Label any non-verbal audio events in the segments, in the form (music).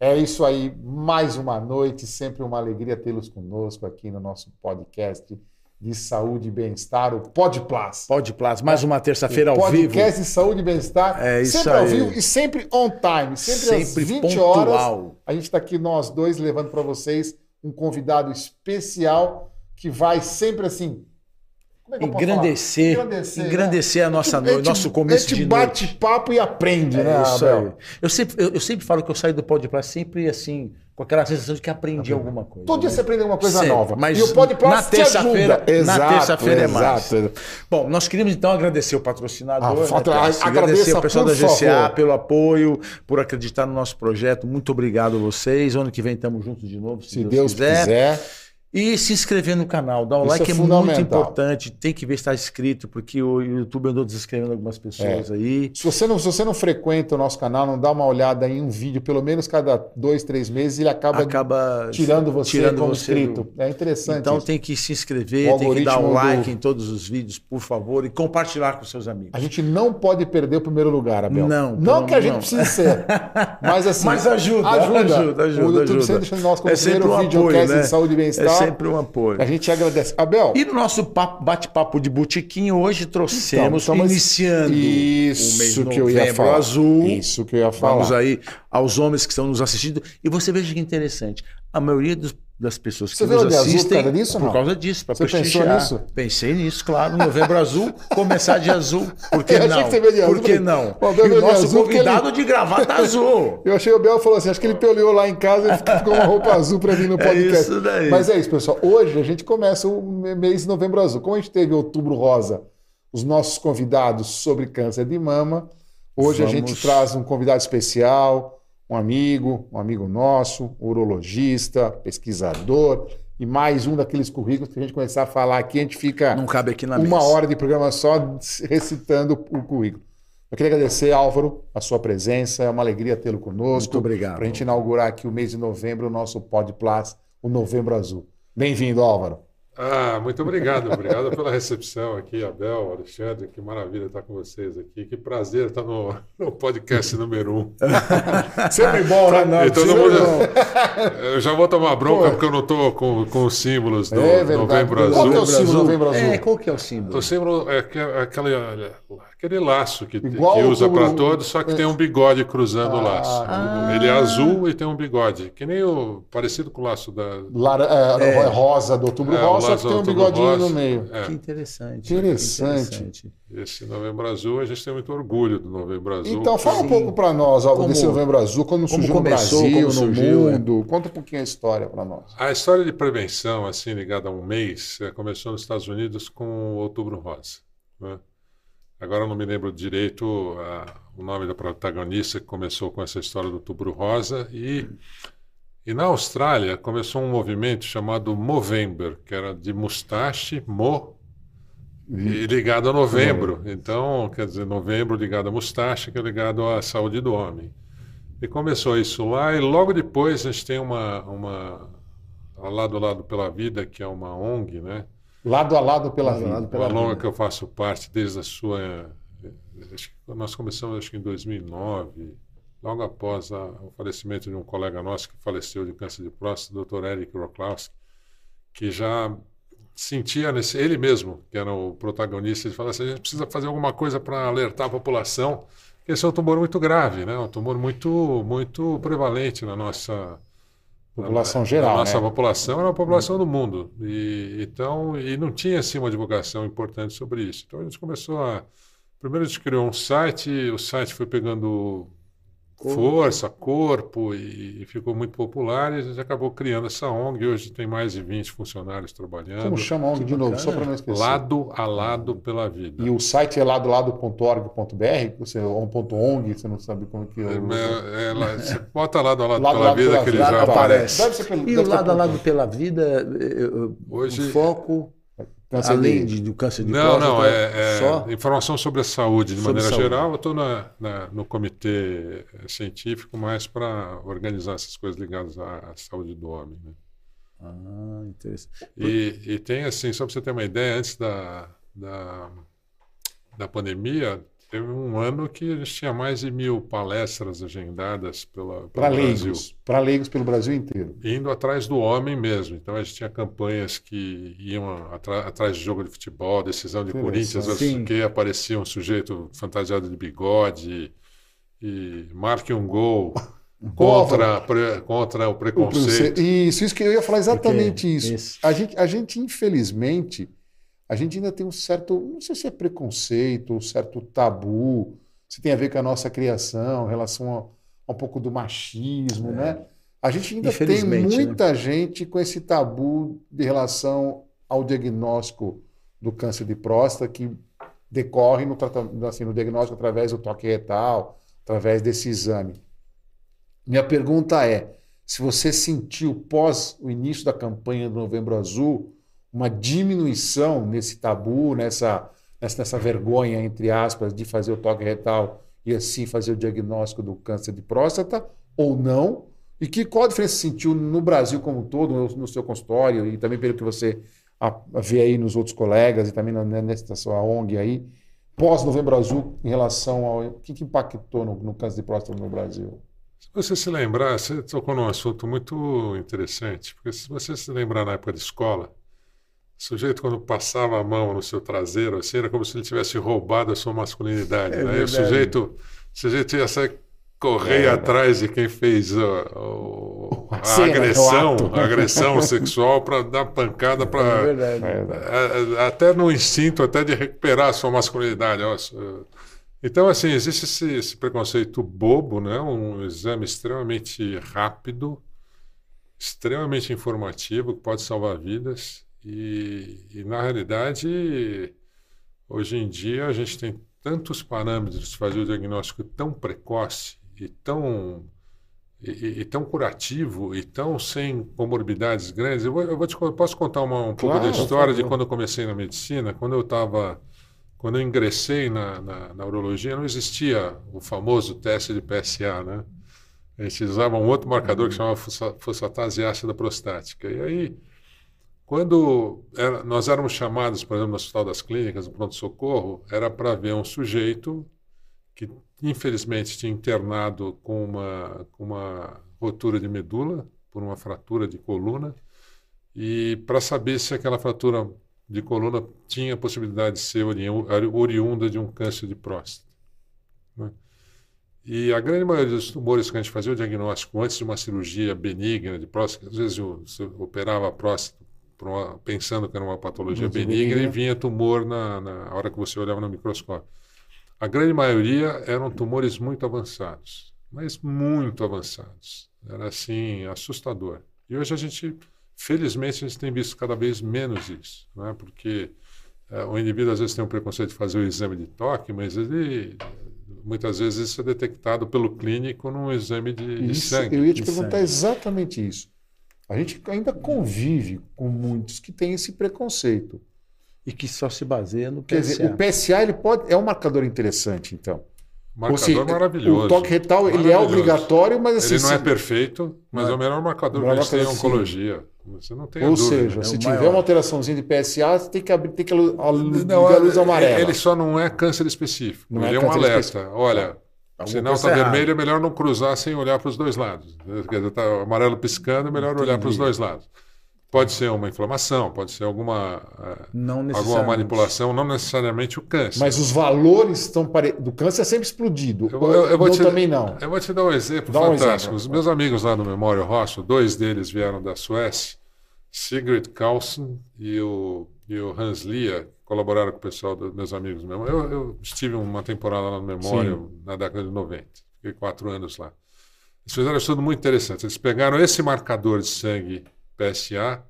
É isso aí, mais uma noite, sempre uma alegria tê-los conosco aqui no nosso podcast de saúde e bem-estar, o Podplas. Podplas, mais uma terça-feira ao vivo. Podcast de saúde e bem-estar, É isso sempre ao aí. vivo e sempre on time, sempre, às Sempre 20 pontual. horas. A gente está aqui nós dois levando para vocês um convidado especial que vai sempre assim. É Engrandecer? Engrandecer, engrandecer a nossa gente- noite, nosso começo a gente de bate noite. papo e aprende, né, É isso Abel? aí. Eu sempre, eu, eu sempre falo que eu saio do Podplas sempre assim, com aquela sensação de que aprendi alguma coisa. Todo dia né? você aprende alguma coisa Sempre, nova. Mas e o Podplas na te terça-feira, na Exato, terça-feira é mais. exato. Bom, nós queríamos então agradecer o patrocinador, Ah, né, agradeça, agradecer o pessoal da GCA favor. pelo apoio, por acreditar no nosso projeto. Muito obrigado a vocês. Ano que vem estamos juntos de novo, se, Se Deus quiser. quiser. E se inscrever no canal, dar um Isso like é é, muito importante. Tem que ver se está inscrito, porque o YouTube andou desinscrevendo algumas É. pessoas aí. Se você, não, se você não frequenta o nosso canal, não dá uma olhada em um vídeo, pelo menos cada dois, três meses, ele acaba, Acaba tirando você tirando como você inscrito. do- É interessante. Então isso. tem que se O inscrever, tem que dar um like do- em todos os vídeos, por favor, e compartilhar com seus amigos. A gente não pode perder o primeiro lugar, Abel. Não, Não que a gente não. precise ser. Mas assim. (laughs) Mas ajuda, ajuda. ajuda, ajuda, O YouTube ajuda. sempre deixa nós como É primeiro um videocast apoio, né? de saúde e É bem-estar. Sempre um apoio. A gente agradece. Abel, E no nosso papo- bate-papo de botiquim, hoje trouxemos, Então, estamos- iniciando isso o mês que eu ia falar. azul. Isso que eu ia falar. Vamos aí aos homens que estão nos assistindo. E você veja que interessante. A maioria dos- das pessoas que Você nos azul por assistem... causa disso por não? causa disso, para Você pensou prestigiar. nisso? Pensei nisso, claro. Novembro azul, começar de azul. Por que (laughs) não? que de azul, Por que não? "Pô, Abel E o nosso azul convidado de gravata azul. (laughs) Eu achei o Bel falou assim: acho que ele olhou lá em casa e ficou uma roupa azul para vir no (laughs) É podcast. isso daí. Mas é isso, pessoal. Hoje a gente começa o mês de novembro azul. Como a gente teve outubro rosa, os nossos convidados sobre câncer de mama, hoje a Vamos- gente traz um convidado especial, um amigo, um amigo nosso, urologista, pesquisador, e mais um daqueles currículos que a gente começar a falar aqui, a gente fica Não cabe aqui na uma mesa. hora de programa só recitando o currículo. Eu queria agradecer, Álvaro, a sua presença. É uma alegria tê-lo conosco. Muito obrigado. Para a gente inaugurar aqui o mês de novembro, o nosso Podplas, o Novembro Azul. Bem-vindo, Álvaro. Ah, muito obrigado. Obrigado pela recepção aqui, Abel, Alexandre. Que maravilha estar com vocês aqui. Que prazer estar no, no podcast número um. (laughs) Sempre bom, né? Não, E todo mundo- bom. (laughs) Eu já vou tomar bronca Pô. porque eu não estou com, com os símbolos do É. Novembro Qual Azul. que é o símbolo do Novembro Azul? É, qual que é o símbolo? O símbolo é aque- aquele, laço que, Igual que usa o- para todos, só que tem um bigode cruzando o Ah, laço. ah. Ele é azul e tem um bigode, que nem o parecido com o laço da. Lara- é, Rosa do Outubro É, o Rosa, só que tem um bigodinho Rosa. no meio. É. Que interessante. Interessante. Esse Novembro Azul, a gente tem muito orgulho do Novembro Azul. Então, fala um Sim. pouco para nós, algo Como- desse Novembro Azul, quando como surgiu começou, no Brasil, como no surgiu, é. mundo. Conta um pouquinho a história para nós. A história de prevenção, assim, ligada a um mês, eh, começou nos Estados Unidos com o Outubro Rosa. né? Agora não me lembro direito ah, o nome da protagonista que começou com essa história do Outubro Rosa. E, e na Austrália começou um movimento chamado Movember, que era de mustache, mo, e ligado a novembro. Então, quer dizer, novembro ligado a mustache, que é ligado à saúde do homem. E começou isso lá, e logo depois a gente tem uma, uma a Lado a Lado pela Vida, que é uma ONG, né? Lado a lado pela Lado vida. lado pela uma longa vida. que eu faço parte desde a sua. eh, acho que nós começamos acho que em 2009, logo após a- o falecimento de um colega nosso que faleceu de câncer de próstata, o Dr. Eric Roklowski, que já sentia nesse, ele mesmo, que era o protagonista, ele falava assim, a gente precisa fazer alguma coisa para alertar a população, que esse é um tumor muito grave, né? Um tumor muito muito prevalente na nossa População geral, na nossa né? população era a população do mundo. E, então, e não tinha assim uma divulgação importante sobre isso. Então a gente começou a. Primeiro a gente criou um site, o site foi pegando força, corpo e, e ficou muito popular e a gente acabou criando essa ONG. Hoje tem mais de 20 funcionários trabalhando. Como chama a ONG de novo, só para não esquecer? Lado a lado pela vida. E o site é ladolado.org.br, você, ou um ponto .ong, você não sabe como que... É, é, lá- você bota lado a lado, Lado pela lado vida pela que ele já aparece. Deve ser pelo- E deve o lado a lado pela vida, Hoje- o foco, além de- de, do câncer de Não, próstata, não, é, é só informação sobre a saúde de Sobre maneira saúde. geral. Eu estou na, na- no comitê científico mais para organizar essas coisas ligadas à, à saúde do homem. né? Ah, interessante. E, e tem assim, só para você ter uma ideia, antes da, da, da pandemia, Teve um ano que a gente tinha mais de mil palestras agendadas pela, pelo Para Brasil. leigos. Para leigos pelo Brasil inteiro. Indo atrás do homem mesmo. Então a gente tinha campanhas que iam atrás de jogo de futebol, decisão de. Corinthians, versus que aparecia um sujeito fantasiado de bigode e marque um gol (laughs) contra, pre- contra o O preconceito. Isso, isso que eu ia falar exatamente Porque- isso. isso. A gente, a gente, infelizmente, a gente ainda tem um certo, não sei se é preconceito, um certo tabu, se tem a ver com a nossa criação, em relação a, a um pouco do machismo, né? A gente ainda tem né? muita gente com esse tabu de relação ao diagnóstico do câncer de próstata que decorre no, tratamento, assim, no diagnóstico através do toque retal, através desse exame. Minha pergunta é: se você sentiu pós o início da campanha do Novembro Azul uma diminuição nesse tabu, nessa, nessa, nessa vergonha, entre aspas, de fazer o toque retal e assim fazer o diagnóstico do câncer de próstata, ou não? E que, qual a diferença você sentiu no Brasil como um todo, no, no seu consultório, e também pelo que você a, a vê aí nos outros colegas e também na, nessa sua ONG aí, pós-Novembro Azul, em relação ao. Que, que impactou no, no câncer de próstata no Brasil? Se você se lembrar, você tocou num assunto muito interessante, porque se você se lembrar na época de escola, o sujeito quando passava a mão no seu traseiro, assim, era como se ele tivesse roubado a sua masculinidade. É né? O sujeito, o sujeito ia sair correr É. atrás de quem fez a, o (laughs) agressão, a agressão (laughs) sexual para dar pancada É para a- a- até no instinto até de recuperar a sua masculinidade. Então, assim, existe esse, esse preconceito bobo, né? Um exame extremamente rápido, extremamente informativo, que pode salvar vidas. E, e, na realidade, hoje em dia, a gente tem tantos parâmetros de fazer o diagnóstico tão precoce e tão e, e- tão curativo e tão sem comorbidades grandes. Eu, vou, eu vou te, con- posso contar uma, um pouco Claro, da por história de quando eu comecei na medicina, quando eu estava, quando eu ingressei na, na, na urologia, não existia o famoso teste de PSA, né? A gente usava um outro marcador que chamava fosfa- fosfatase ácida prostática. E aí, quando era- nós éramos chamados, por exemplo, no Hospital das Clínicas, no pronto-socorro, era para ver um sujeito que infelizmente tinha internado com uma, com uma rotura de medula, por uma fratura de coluna, e para saber se aquela fratura de coluna tinha possibilidade de ser ori- oriunda de um câncer de próstata. né? E a grande maioria dos tumores que a gente fazia o diagnóstico antes de uma cirurgia benigna de próstata, às vezes você operava a próstata uma- pensando que era uma patologia benigna e vinha tumor na, na hora que você olhava no microscópio. A grande maioria eram tumores muito avançados, mas muito avançados. Era assim, assustador. E hoje a gente, felizmente, a gente tem visto cada vez menos isso, né? porque eh, o indivíduo às vezes tem um preconceito de fazer o exame de toque, mas ele muitas vezes isso é detectado pelo clínico num exame de, de Isso, sangue. eu ia te de perguntar sangue. exatamente isso. A gente ainda convive com muitos que têm esse preconceito. E que só se baseia no Quer PSA. dizer, o PSA ele pode, é um marcador interessante, então. Marcador seja, maravilhoso. O toque retal ele é obrigatório, mas assim. Ele não é perfeito, mas Não é é- o melhor marcador que a gente tem em oncologia. Você não tem Ou dúvida. seja, É se tiver maior. uma alteraçãozinha de PSA, você tem que abrir, tem que ligar Não, a luz é- amarela. Ele só não é câncer específico. Não é ele é, um câncer alerta. específico. Olha, Alguma sinal está vermelho, é melhor não cruzar sem olhar para os dois lados. Quer dizer, está amarelo piscando, é melhor olhar para os Entendi. dois lados. Pode ser uma inflamação, pode ser alguma, eh, alguma manipulação, não necessariamente o câncer. Mas os valores estão pare... do câncer é sempre explodido. Eu eu- eu não te- também não. Eu vou te dar um exemplo Dá um fantástico. exemplo. Os meus amigos lá no Memória Rosso, dois deles vieram da Suécia, Sigrid Carlsen e o, e o Hans Lia, colaboraram com o pessoal dos meus amigos. Memória. Eu, eu estive uma temporada lá no Memória Sim. na década de 90. Fiquei quatro anos lá. Eles fizeram um estudo muito interessante. Eles pegaram esse marcador de sangue PSA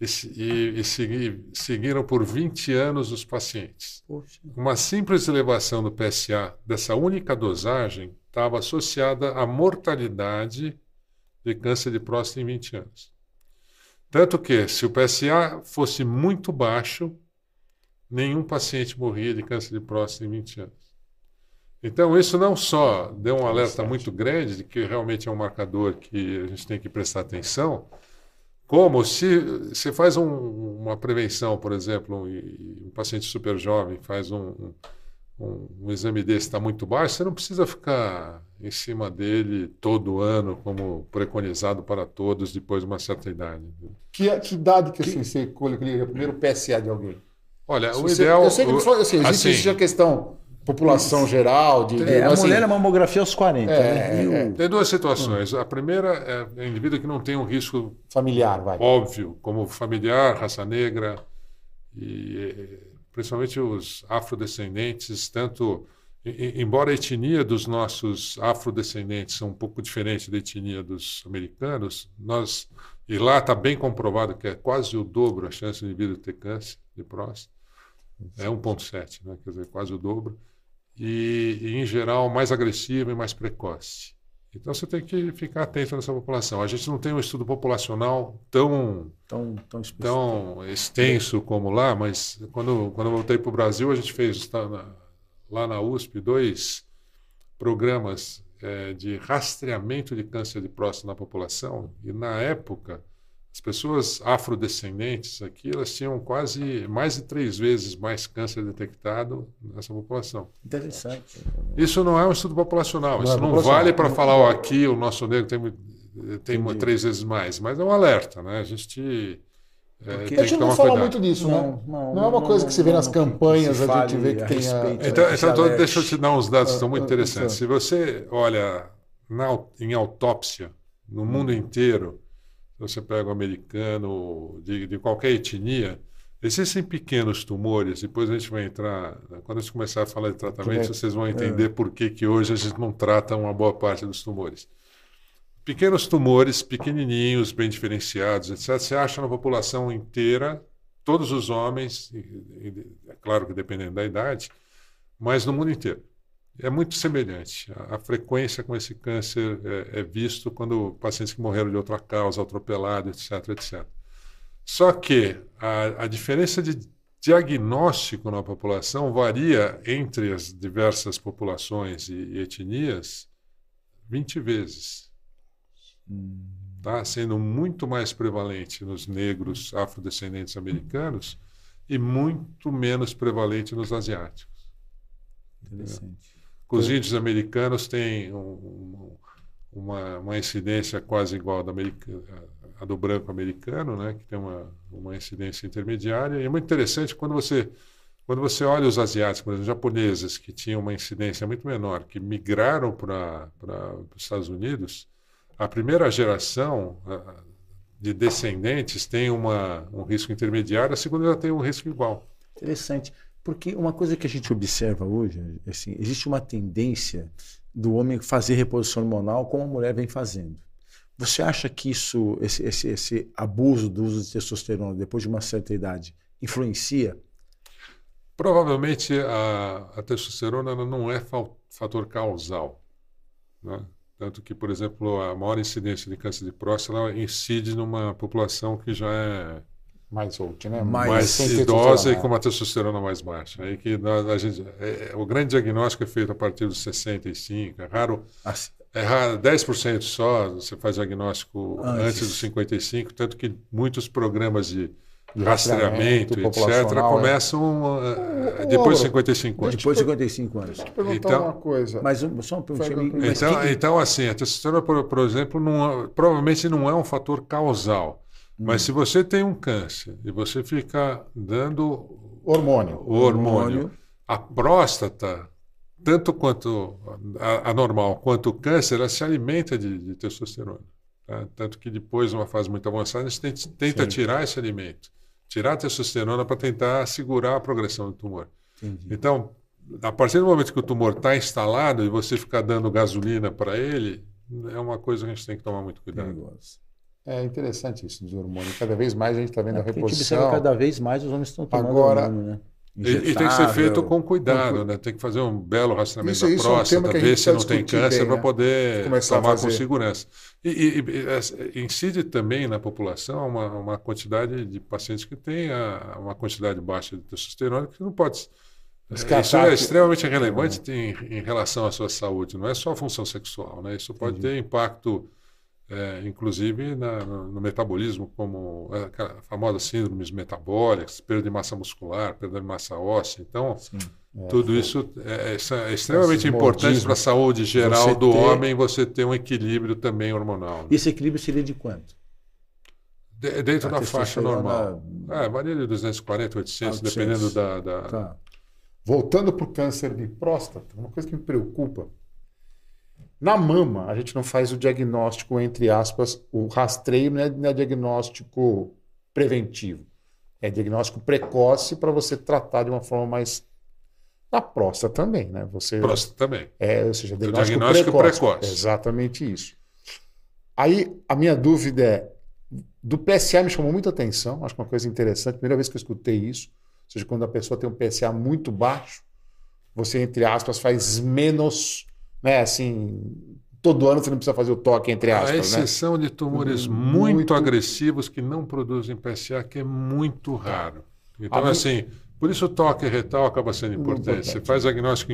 e, e- e segui- seguiram por 20 anos os pacientes. Poxa, Uma simples elevação do PSA dessa única dosagem estava associada à mortalidade de câncer de próstata em 20 anos. Tanto que, se o PSA fosse muito baixo, nenhum paciente morria de câncer de próstata em 20 anos. Então, isso não só deu um alerta muito grande de que realmente é um marcador que a gente tem que prestar atenção, como se você faz um- uma prevenção, por exemplo, um, um paciente super jovem faz um, um- um, exame desse está muito baixo, você não precisa ficar em cima dele todo ano, como preconizado para todos depois de uma certa idade. Que, que idade que, assim, você colheria primeiro PSA de alguém? Olha, Se o você- ideal. Eu sei que o- assim, existe, assim, existe a questão população geral, de, É, a assim, mulher é mamografia aos 40, É, né? E o- é, Tem duas situações. A primeira é o indivíduo que não tem um risco familiar, vai. óbvio, como familiar, raça negra, e principalmente os afrodescendentes, tanto. Embora a etnia dos nossos afrodescendentes seja um pouco diferente da etnia dos americanos, nós e lá está bem comprovado que é quase o dobro a chance do indivíduo ter câncer de próstata, é 1,7, né? quer dizer, quase o dobro, e, e, em geral mais agressivo e mais precoce. Então você tem que ficar atento nessa população. A gente não tem um estudo populacional tão tão, tão tão extenso como lá, mas quando, quando voltei para o Brasil, a gente fez tá, na- lá na USP dois programas eh, de rastreamento de câncer de próstata na população, e na época, as pessoas afrodescendentes aqui, elas tinham quase mais de três vezes mais câncer detectado nessa população. Interessante. Isso não é um estudo populacional. Não Isso é não populacional. vale para falar, ó, aqui o nosso negro tem, tem Entendi. três vezes mais. Mas é um alerta, né? A gente é, Porque- tem A gente não fala cuidado. muito disso, né? Não, Não é uma coisa que se vê nas não- campanhas, a gente vê que a tem a- respeito, Então, né, se então alerte. deixa eu te dar uns dados que são muito Ah, ah, interessantes. ah. Se você olha na em autópsia, no mundo inteiro, você pega o americano, de, de qualquer etnia, existem pequenos tumores, depois a gente vai entrar, quando a gente começar a falar de tratamento, É. vocês vão entender por que, que hoje a gente não trata uma boa parte dos tumores. Pequenos tumores, pequenininhos, bem diferenciados, etc., você acha na população inteira, todos os homens, é claro que dependendo da idade, mas no mundo inteiro. É muito semelhante. A, a frequência com esse câncer é, é visto quando pacientes que morreram de outra causa, atropelado, etc, etc. Só que a, a diferença de diagnóstico na população varia entre as diversas populações e, e etnias 20 vezes. Tá? Sendo muito mais prevalente nos negros afrodescendentes americanos e muito menos prevalente nos asiáticos. Interessante. Os índios americanos têm um- um- uma, uma incidência quase igual à do branco americano, né, que tem uma, uma incidência intermediária. E é muito interessante quando você, quando você olha os asiáticos, os japoneses, que tinham uma incidência muito menor, que migraram para os Estados Unidos, a primeira geração de descendentes tem uma, um risco intermediário, a segunda já tem um risco igual. Interessante. Porque uma coisa que a gente observa hoje, assim, existe uma tendência do homem fazer reposição hormonal como a mulher vem fazendo. Você acha que isso, esse, esse, esse abuso do uso de testosterona depois de uma certa idade, influencia? Provavelmente a, a testosterona não é fa- fator causal. Né? Tanto que, por exemplo, a maior incidência de câncer de próstata ela incide numa população que já é Mais old, né? Mais- mais idosa e testosterona. com uma testosterona mais baixa. Aí que nós- a gente, é- é- o grande diagnóstico é feito a partir dos 65. É raro, Assim, é raro 10% só você faz diagnóstico Antes. antes dos 55, tanto que muitos programas De rastreamento, rastreamento etc., populacional, começam Ô, depois de 55 anos. depois de 55 anos. Deixa eu perguntar Então- uma coisa. Mas um- só uma pergunta. Mas Então, que- então, assim, a testosterona, por, por exemplo, não é- provavelmente não é um fator causal. Mas se você tem um câncer e você fica dando Hormônio. o hormônio, a próstata, tanto quanto a, a normal quanto o câncer, ela se alimenta de, de testosterona. tá? Tanto que depois, numa fase muito avançada, a gente tenta, tenta Sim. tirar esse alimento, tirar a testosterona para tentar segurar a progressão do tumor. Entendi. Então, a partir do momento que o tumor está instalado e você ficar dando gasolina para ele, é uma coisa que a gente tem que tomar muito cuidado. Perigoso. É interessante isso dos hormônios. Cada vez mais a gente está vendo É, a porque a gente reposição. cada vez mais os homens estão tomando Agora- hormônio, né? E, e tem que ser feito com cuidado, né? Tem que fazer um belo rastreamento Isso- da isso é um próstata, que a ver se não tem câncer bem, para né? poder Começar tomar com segurança. E, e- e, é, incide também na população uma, uma quantidade de pacientes que têm a- uma quantidade baixa de testosterona que não pode. Descartar Isso é extremamente relevante em, em relação à sua saúde, não é só a função sexual, né? Isso pode Entendi. ter impacto é, inclusive na, no, metabolismo, como é, a famosa síndromes metabólicas, perda de massa muscular, perda de massa óssea. Então, Sim, é, tudo isso é, é, é extremamente importante para a saúde geral do ter... homem, você ter um equilíbrio também hormonal. Né? Esse equilíbrio seria de quanto? De, dentro a da faixa normal. Na... É, varia de 240, 800, 800. dependendo da. da... Tá. Voltando para o câncer de próstata, uma coisa que me preocupa na mama, a gente não faz o diagnóstico, entre aspas, o rastreio não é, não é diagnóstico preventivo. É diagnóstico precoce para você tratar de uma forma mais. Na próstata também, né? Você, próstata também. É, ou seja, diagnóstico, diagnóstico precoce. precoce. Exatamente isso. Aí a minha dúvida é: do PSA me chamou muita atenção, acho que uma coisa interessante, primeira vez que eu escutei isso. Ou seja, quando a pessoa tem um PSA muito baixo, você, entre aspas, faz menos né? Assim, todo ano você não precisa fazer o toque entre aspas. A né? exceção né? de tumores muito, muito, agressivos que não produzem PSA, que é muito raro. Então, a assim, por isso o toque retal acaba sendo importante. importante. Você faz diagnóstico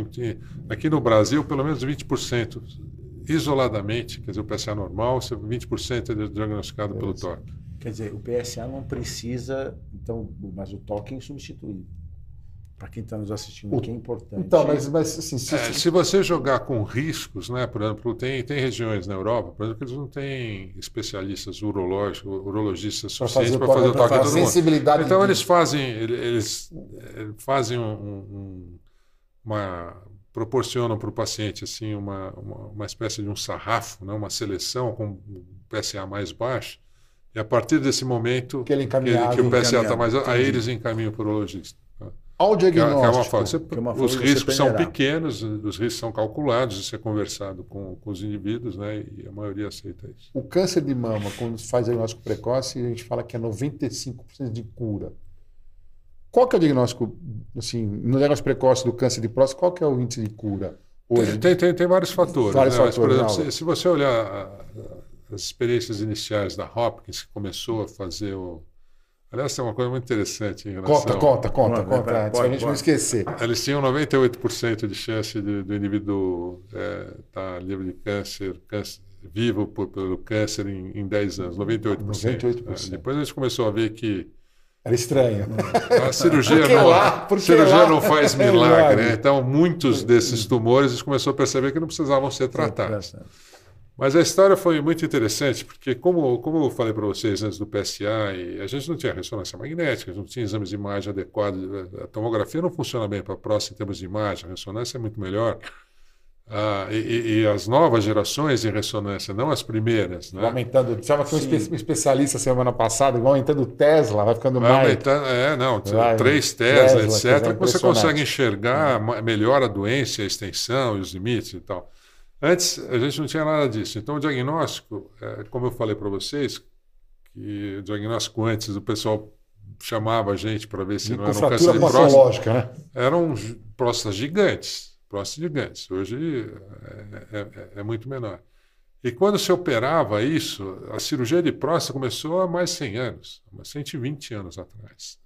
aqui no Brasil, pelo menos 20% isoladamente, quer dizer, o PSA normal, 20% é diagnosticado pelo toque. Quer dizer, o PSA não precisa, então, mas o toque é insubstituível para quem está nos assistindo, o, que é importante. Então, mas, mas assim, se, é, se, você jogar com riscos, né, por exemplo, tem, tem regiões na Europa, por exemplo, que eles não têm especialistas urológicos, urologistas suficientes para fazer o toque de sensibilidade. Então, de... eles fazem, eles, eles fazem um, um, uma proporcionam para o paciente assim uma, uma, uma, espécie de um sarrafo, né, uma seleção com PSA mais baixo, e a partir desse momento que, ele que, que o PSA está mais, aí eles encaminham para o urologista. Ao diagnóstico. Que é uma forma. Você, é uma forma os riscos são pequenos, os riscos são calculados, isso é conversado com, com, os indivíduos, né? E a maioria aceita isso. O câncer de mama, quando se faz diagnóstico precoce, a gente fala que é 95% de cura. Qual que é o diagnóstico, assim, no diagnóstico precoce do câncer de próstata, qual que é o índice de cura hoje? Tem, tem, tem vários fatores. Vários né? fatores Mas, por exemplo, se, se, você olhar as experiências iniciais da Hopkins, que começou a fazer o Aliás, tem uma coisa muito interessante em relação... Conta, conta, conta, conta, conta antes, para a gente não esquecer. Eles tinham 98% de chance de, do indivíduo estar é, tá livre de câncer, câncer vivo por, pelo câncer em, em 10 anos, 98%. 98%. É, depois a gente começou a ver que era estranho. A cirurgia, não, lá, cirurgia lá? não faz milagre. Né? Então, muitos desses tumores, a gente começou a perceber que não precisavam ser tratados. Mas a história foi muito interessante, porque, como, como eu falei para vocês antes do PSA, a gente não tinha ressonância magnética, não tinha exames de imagem adequados. A tomografia não funciona bem para a próstata em termos de imagem, a ressonância é muito melhor. Ah, e, e, as novas gerações de ressonância, não as primeiras. Né? aumentando. Estava com um especialista semana passada, igual aumentando Tesla, vai ficando vai mais. Aumentando, é, não, vai, três Tesla, Tesla etc. Que você consegue enxergar é. melhor a doença, a extensão e os limites e tal. Antes, a gente não tinha nada disso. Então, o diagnóstico, é, como eu falei para vocês, que o diagnóstico antes, o pessoal chamava a gente para ver se e não era um câncer de próstata. Né? Eram próstatas gigantes, próstatas gigantes. Hoje é, é, é, muito menor. E quando se operava isso, a cirurgia de próstata começou há mais de 100 anos, há 120 anos atrás.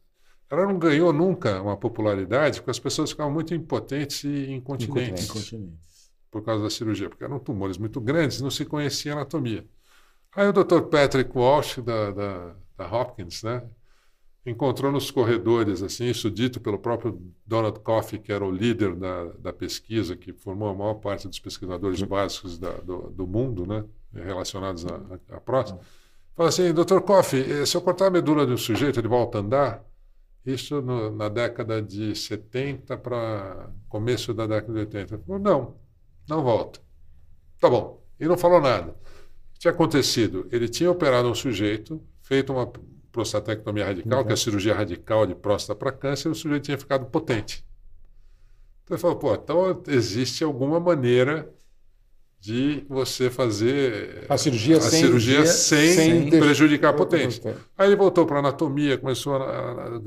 Ela não ganhou nunca uma popularidade porque as pessoas ficavam muito impotentes e incontinentes. incontinentes por causa da cirurgia, porque eram tumores muito grandes, não se conhecia anatomia. Aí o Dr. Patrick Walsh, da, da, da Hopkins, né, encontrou nos corredores, assim, isso dito pelo próprio Donald Coffey, que era o líder da, da pesquisa, que formou a maior parte dos pesquisadores básicos da, do, do, mundo, né, relacionados à próstata. Fala assim, Dr. Coffey, se eu cortar a medula de um sujeito, ele volta a andar? Isso no, na década de 70 para começo da década de 80. Ele falou, não, não volta. Tá bom. E não falou nada. O que tinha acontecido? Ele tinha operado um sujeito, feito uma prostatectomia radical, uhum. que é a cirurgia radical de próstata para câncer, e o sujeito tinha ficado potente. Então ele falou, pô, então existe alguma maneira de você fazer a cirurgia, a sem, cirurgia sem, sem prejudicar a potência. Aí ele voltou para a anatomia, começou a, a,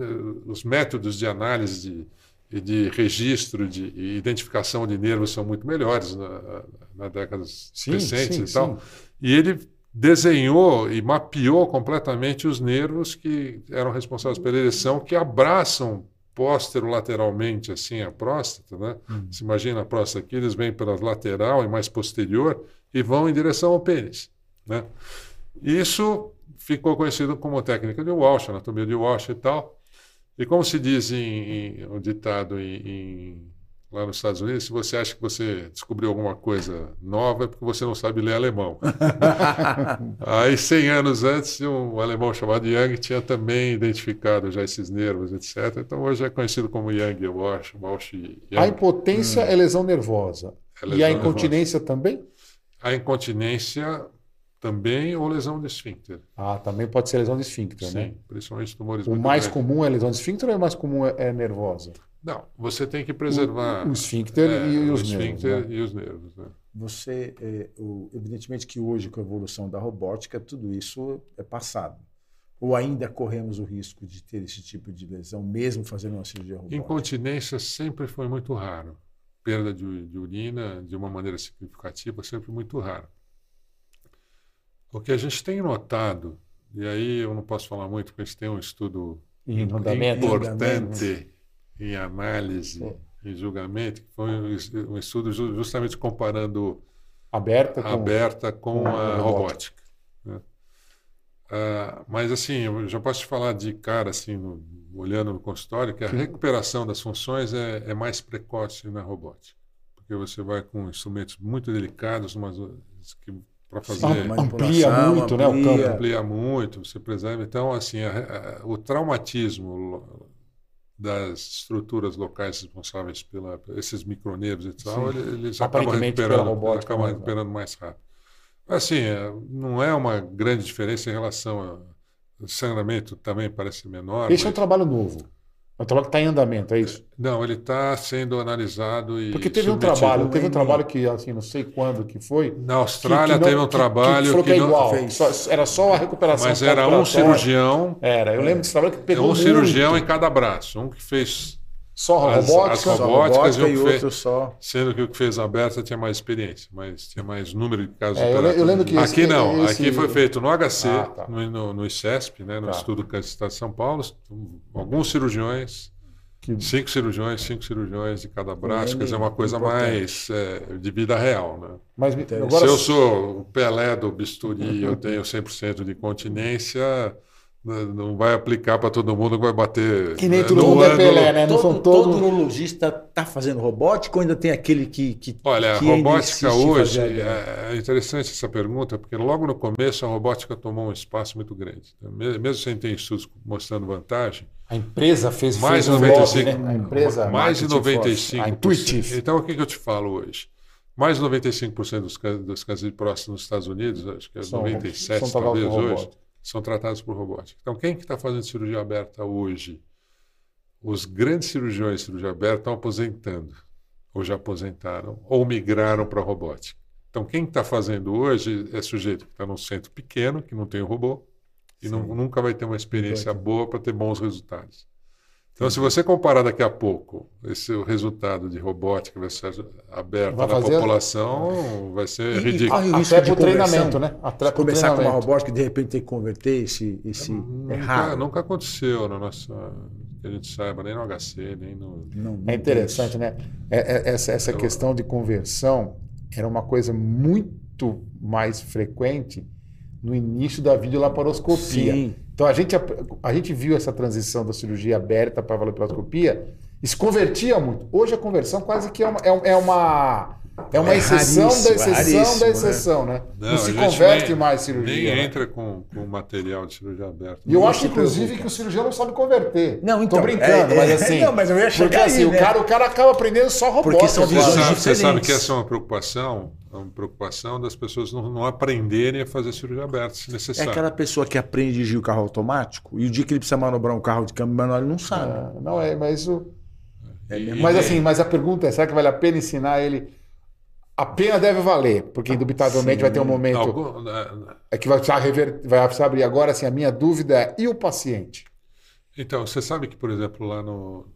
os métodos de análise de e de registro de e identificação de nervos são muito melhores na, na décadas sim, recentes sim, e tal. Sim. E ele desenhou e mapeou completamente os nervos que eram responsáveis pela ereção, que abraçam posterolateralmente assim a próstata, né? Hum. Se imagina a próstata aqui, eles vêm pela lateral e mais posterior e vão em direção ao pênis. Né? Isso ficou conhecido como técnica de Walsh, anatomia de Walsh e tal. E como se diz em, em o ditado em, em lá nos Estados Unidos, se você acha que você descobriu alguma coisa nova, é porque você não sabe ler alemão. (laughs) Aí, 100 anos antes, um alemão chamado Young tinha também identificado já esses nervos, etc. Então, hoje é conhecido como Young, eu acho, Walsh Young. A impotência hum. é lesão nervosa. É lesão e a incontinência nervosa. também? A incontinência também ou lesão de esfíncter. Ah, também pode ser lesão de esfíncter, Sim, né? Sim, principalmente tumores O mais grandes. comum é lesão de esfíncter ou o mais comum é, é nervosa? Não, você tem que preservar o, o esfíncter é, e, os o nervos. Né? e os nervos. Né? Você, é, o, evidentemente que hoje com a evolução da robótica tudo isso é passado. Ou ainda corremos o risco de ter esse tipo de lesão, mesmo fazendo uma cirurgia robótica? Incontinência sempre foi muito raro. Perda de, de urina de uma maneira significativa sempre muito raro. O que a gente tem notado, e aí eu não posso falar muito, porque a gente tem um estudo importante em análise e julgamento, que foi um estudo justamente comparando aberta com, aberta com, com a robótica. Né? Uh, mas assim, eu já posso te falar de cara, assim, no, olhando no consultório, que a recuperação das funções é, é, mais precoce na robótica. Porque você vai com instrumentos muito delicados, mas que para fazer amplia muito, amplia, né, o campo amplia muito, você preserva. Então, assim, a, a, o traumatismo das estruturas locais responsáveis pela esses micronervos e tal, Sim. eles acabam recuperando, robótica, acabam recuperando mais rápido. Assim, é, não é uma grande diferença em relação ao sangramento, também parece menor. Esse mas... é um trabalho novo. É um trabalho que está em andamento, é isso? Não, ele está sendo analisado e. Porque teve um trabalho, teve um trabalho que, assim, não sei quando que foi. Na Austrália que, que não, teve um trabalho. Que, falou que, é igual. Só, era só a recuperação. Mas era um cirurgião. Era, eu lembro desse trabalho que pegou. É um cirurgião em cada braço. Um que fez só as, robótica, as robóticas e, o outro só. Sendo que o que fez a aberta tinha mais experiência, mas tinha mais número de casos. É, eu, eu, lembro que aqui esse, não, esse... aqui foi feito no HC, ah, tá. no, no, no, ICESP, né, no tá. Estudo Câncer de São Paulo, alguns cirurgiões, que... cinco cirurgiões, cinco cirurgiões de cada braço, quer dizer, uma coisa importante. mais é, de vida real. Né? Mas, agora... Se eu sou o Pelé do bisturi, eu tenho 100% de continência não vai aplicar para todo mundo que vai bater. Que nem né, todo mundo é Pelé, né? Não todo, são todo... todo urologista está fazendo robótica ou ainda tem aquele que. que Olha, que a robótica hoje. É, é interessante essa pergunta, porque logo no começo a robótica tomou um espaço muito grande. Mesmo sem ter estudos mostrando vantagem. A empresa fez mais de 95%. né? A empresa mais de 95%. A Intuitive. Então o que, que eu te falo hoje? Mais de 95% dos, dos cânceres de próstata nos Estados Unidos, acho que é são, 97% são talvez hoje são tratados por robótica. Então, quem que está fazendo cirurgia aberta hoje? Os grandes cirurgiões de cirurgia aberta estão aposentando, ou já aposentaram, ou migraram para a robótica. Então, quem está fazendo hoje é sujeito que está num centro pequeno, que não tem robô, e não, nunca vai ter uma experiência boa para ter bons resultados. Então, se você comparar daqui a pouco esse o resultado de robótica vai ser aberta vai na população, vai ser e, ridículo. E, Até para o treinamento, né? Até começar com uma robótica e de repente ter que converter esse, esse nunca, errado. Nunca aconteceu na nossa que a gente saiba, nem no HC, nem no. Não, é interessante, né? É, é, essa essa então, questão de conversão era uma coisa muito mais frequente no início da videolaparoscopia. Sim. Então a gente, a, gente viu essa transição da cirurgia aberta para a valopetroscopia e se convertia muito. Hoje a conversão quase que é uma, é, é uma, é uma é exceção da exceção da né? exceção, né? né? Não, não se converte nem, mais cirurgia. Nem né? entra com, com material de cirurgia aberta. E eu acho, inclusive, que o cirurgião não sabe converter. Não, então. Tô brincando, é, mas é, assim. (laughs) Não, mas eu ia chegar porque assim, aí, né? o, cara, o cara acaba aprendendo só robótica. Porque são visões você sabe, diferentes. Você sabe que essa é uma preocupação é uma preocupação das pessoas não, não, aprenderem a fazer cirurgia aberta, se necessário. É aquela pessoa que aprende a dirigir o carro automático e o dia que ele precisa manobrar um carro de câmbio manual, ele não sabe. É, não é, mas o. É mas assim, mas a pergunta é: será que vale a pena ensinar ele? A pena deve valer, porque indubitavelmente Sim. vai ter um momento Algum... Né, é que vai, rever, vai se abrir agora. Assim, a minha dúvida é: e o paciente? Então, você sabe que, por exemplo, lá no.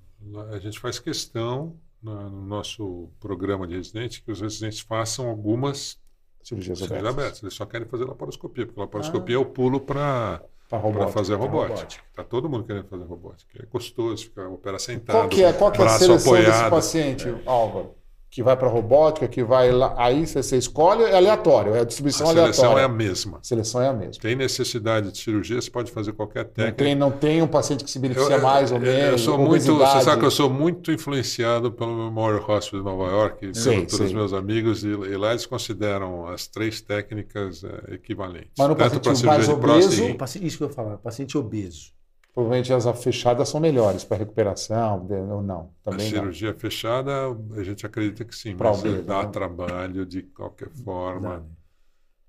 A gente faz questão no nosso programa de residente que os residentes façam algumas cirurgias abertas. abertas. Eles só querem fazer laparoscopia, porque laparoscopia ah. é o pulo para para fazer robótica. Está todo mundo querendo fazer robótica. É gostoso ficar operar sentado. Qual que é, qual que é a seleção apoiado. desse paciente, é. Álvaro? Que vai para robótica, que vai lá. Aí você, escolhe, é aleatório, é a distribuição a seleção aleatória. é a mesma. A seleção é a mesma. Tem necessidade de cirurgia, você pode fazer qualquer Não técnica. tem, não tem um paciente que se beneficia Eu- mais ou eu- menos. Eu sou muito, você sabe que eu sou muito influenciado pelo Memorial Hospital de Nova York, Sim, pelo- pelos sim. meus amigos, e, e lá eles consideram as três técnicas eh, equivalentes. Mas no Tanto paciente mais de próstata obeso, e- O paciente- Isso que eu ia falar, paciente obeso. Provavelmente as fechadas são melhores para recuperação, ou não. A Também não. cirurgia fechada, a gente acredita que sim, Pra mas obeso, dá né? trabalho de qualquer forma.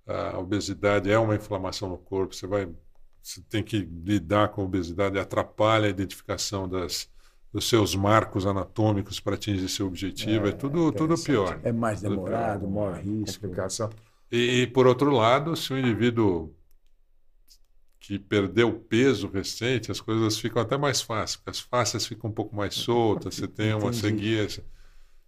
Dá. A obesidade é uma inflamação no corpo, você vai, você tem que lidar com a obesidade, atrapalha a identificação das, dos seus marcos anatômicos para atingir seu objetivo, é, tudo, tudo interessante. pior. É mais demorado, maior risco. Complicação. E, e, por outro lado, se o indivíduo que perdeu peso recente, as coisas ficam até mais fáceis, porque as faces ficam um pouco mais soltas, você tem uma cegueira.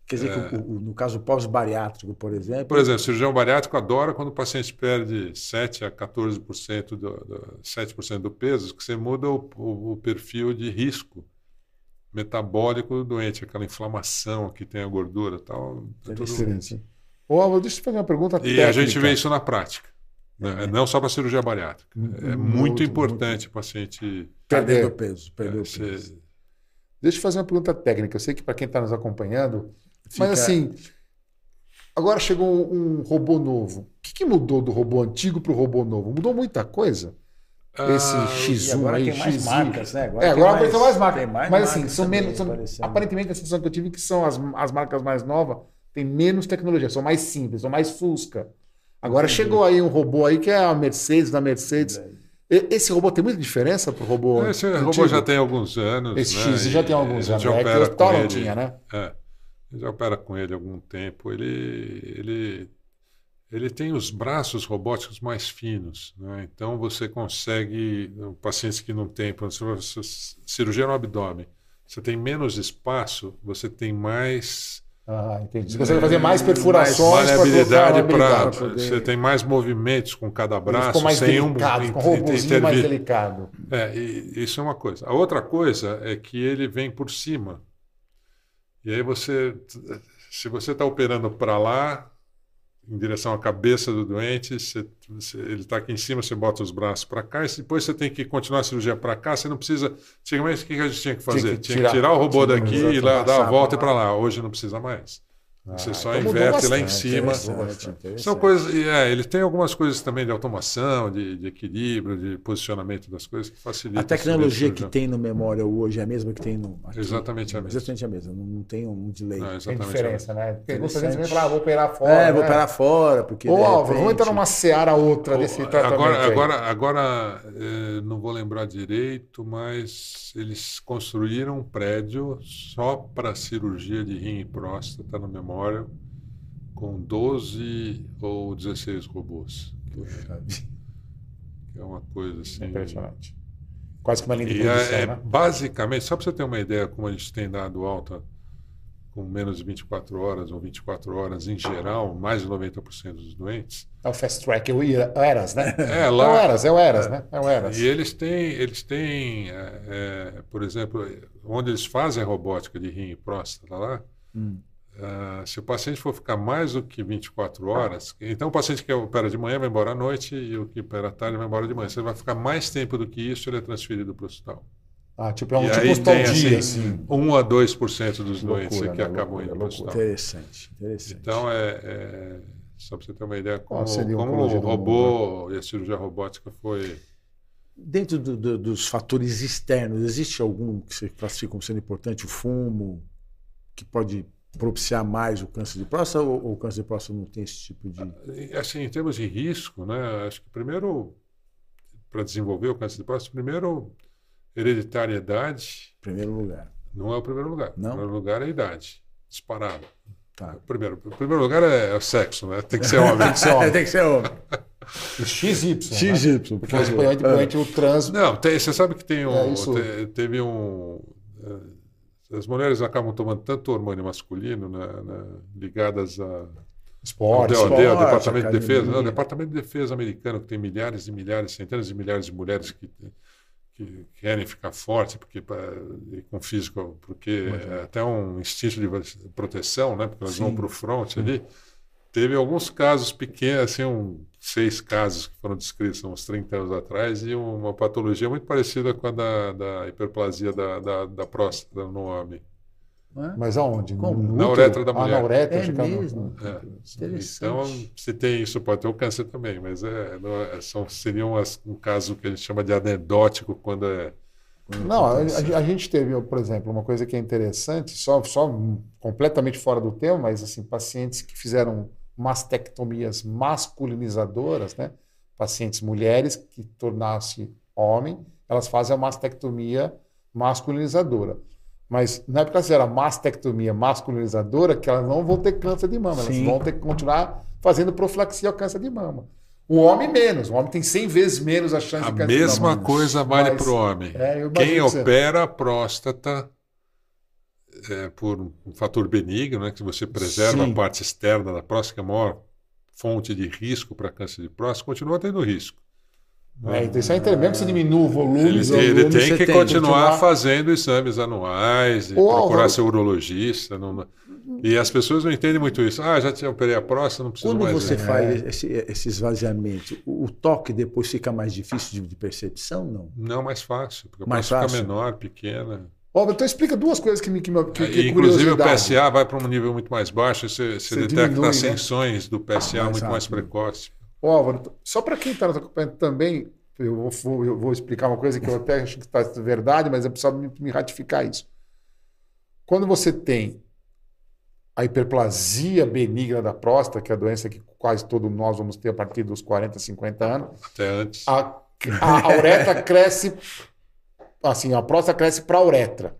Quer dizer que o- o- no caso pós-bariátrico, por exemplo, Por exemplo, o cirurgião bariátrico adora quando o paciente perde 7 a 14% do, do, 7% do peso, que você muda o, o- o perfil de risco metabólico do doente, aquela inflamação que tem a gordura e tal. é tudo- Excelente. Ô, Álvaro, deixa eu te fazer uma pergunta E técnica. a gente vê isso na prática, né? não só para cirurgia bariátrica. É muito, Muito, importante o paciente. perdeu Perder. o peso, perdeu é, ser- peso. Deixa eu fazer uma pergunta técnica. Eu sei que para quem está nos acompanhando, Fica- mas assim, agora chegou um robô novo. O que, que mudou do robô antigo para o robô novo? Mudou muita coisa? Esse Ah, E X1 agora aí, tem mais marcas, né? É, tem agora apareceu mais marcas. tem mais mas assim, marcas são menos. são- aparentemente, a sensação que eu tive é que são as, as marcas mais novas têm menos tecnologia, são mais simples, são mais fusca. Agora chegou aí um robô aí que é a Mercedes da Mercedes. Esse robô tem muita diferença pro robô? Esse antigo? robô já tem alguns anos. Esse né? X já tem alguns anos. gente É que o opera hospital com não ele- tinha, né? É, já opera com ele há algum tempo. Ele, ele, ele tem os braços robóticos mais finos. Né? Então você consegue, pacientes que não têm, por exemplo, cirurgia no abdômen, você tem menos espaço, você tem mais Ah, entendi. Você consegue fazer mais perfurações para maleabilidade para. poder- Você tem mais movimentos com cada braço, ficou mais sem delicado, um com um robôzinho mais delicado. É, isso é uma coisa. A outra coisa é que ele vem por cima. E aí você, se você está operando para lá, em direção à cabeça do doente, você- você- ele está aqui em cima, você bota os braços para cá, e depois você tem que continuar a cirurgia para cá, você não precisa. Antigamente, o que que a gente tinha que Tinha fazer? que Tinha tirar- que tirar o robô tinha- daqui e lá, dar a volta e pra para lá. Hoje não precisa mais. Você Ah, só então inverte lá em bastante, cima. Interessante, interessante. São coisas, é, ele tem algumas coisas também de automação, de, de equilíbrio, de posicionamento das coisas que facilita. A tecnologia que cirurgia. tem no Memorial hoje é a mesma que tem no. aqui? Exatamente a mesma. Exatamente a mesma. Não, não tem um delay. Não, Tem diferença, né? Vão falar, ah, vou operar fora. é, vou né? operar fora, porque. Ô, Álvaro, vamos repente- entrar numa seara outra desse tratamento. Agora, aí. agora, agora eh, não vou lembrar direito, mas eles construíram um prédio só para cirurgia de rim e próstata no Memorial, com 12 ou 16 robôs. Puxa. Que é uma coisa assim. Impressionante. Quase que uma linha de E produção, é, é né? basicamente, só para você ter uma ideia como a gente tem dado alta com menos de 24 horas ou 24 horas em geral, mais de 90% dos doentes. É o Fast Track, é o o Eras, né? É, É o lá. Eras, é o Eras, né? É o Eras. E eles têm, eles têm é, é, por exemplo, onde eles fazem a robótica de rim e próstata lá, Hum. Ah, se o paciente for ficar mais do que 24 horas, então o paciente que opera de manhã vai embora à noite e o que opera à tarde vai embora de manhã. Se ele vai ficar mais tempo do que isso, ele é transferido para o hospital. Ah, tipo, é um E tipo aí hospital tem, dia, assim, assim. 1 a 2% dos Loucura, doentes que né? acabam Loucura, indo para o hospital. Interessante, interessante. Então, é, é- só para você ter uma ideia, como, seria a como o oncologia do robô e a cirurgia robótica foi Dentro do- do- dos fatores externos, existe algum que você classifica como sendo importante? O fumo, que pode propiciar mais o câncer de próstata, ou, o câncer de próstata não tem esse tipo de. E, Assim, em termos de risco, né, acho que primeiro, para desenvolver o câncer de próstata, primeiro, hereditariedade Em primeiro lugar. não é o primeiro lugar. Não? O primeiro lugar é a idade, disparado. Tá. Primeiro, o primeiro lugar é o sexo, né? Tem que ser homem. (laughs) Tem que ser homem. (laughs) tem que ser homem. XY. né? XY, por Porque depois o trans. Não, tem- você sabe que tem um. É, isso- te- teve um. As mulheres acabam tomando tanto hormônio masculino, né, né, ligadas a, Esporte. DOD, esporte, Departamento de Defesa. Não, o. Departamento de Defesa americano, que tem milhares e milhares, centenas de milhares de mulheres que, que querem ficar forte porque com físico porque é até um instinto de proteção né porque elas Sim. vão para o front ali teve alguns casos pequenos assim um, seis casos que foram descritos uns 30 anos atrás e uma patologia muito parecida com a da, da hiperplasia da, da, da próstata no homem é? Mas aonde? Na uretra da mulher. Ah, na uretra. É mesmo? No... É. Então, se tem isso, pode ter o câncer também, mas é, é, são, seria um caso que a gente chama de anedótico quando é... Não, a, a, gente teve, por exemplo, uma coisa que é interessante, só, só completamente fora do tema, mas assim, pacientes que fizeram mastectomias masculinizadoras, né? pacientes mulheres que tornasse homem, elas fazem a mastectomia masculinizadora. Mas não é porque elas fizeram mastectomia masculinizadora que elas não vão ter câncer de mama. Elas Sim. vão ter que continuar fazendo profilaxia ao câncer de mama. O homem menos. O homem tem 100 vezes menos a chance a de câncer de mama. A mesma coisa vale para o homem. É, Quem opera a próstata é, por um fator benigno, né, que você preserva Sim. a parte externa da próstata, que é a maior fonte de risco para câncer de próstata, continua tendo risco. É, então isso é mesmo que você diminua o volume. Ele, ele tem que tem, continuar, continuar, fazendo exames anuais, procurar ser urologista. Não, e as pessoas não entendem muito isso. Ah, já tinha operei a próstata, não preciso Quando mais. Quando você faz esse, esse esvaziamento, o, toque depois fica mais difícil de, de percepção, não? Não, mais fácil, porque a mais próstata fica menor, pequena. Ó, então explica duas coisas que me que, que, que Inclusive o PSA vai para um nível muito mais baixo, você, você, você detecta diminui, ascensões né? do PSA mais muito mais precoce. Álvaro, só para quem está nos acompanhando também, eu vou, eu vou, explicar uma coisa que eu até (laughs) acho que está verdade, mas é preciso me, me ratificar isso. Quando você tem a hiperplasia benigna da próstata, que é a doença que quase todos nós vamos ter a partir dos 40, 50 anos. Até antes. A, a, a uretra cresce, assim, a próstata cresce para a uretra.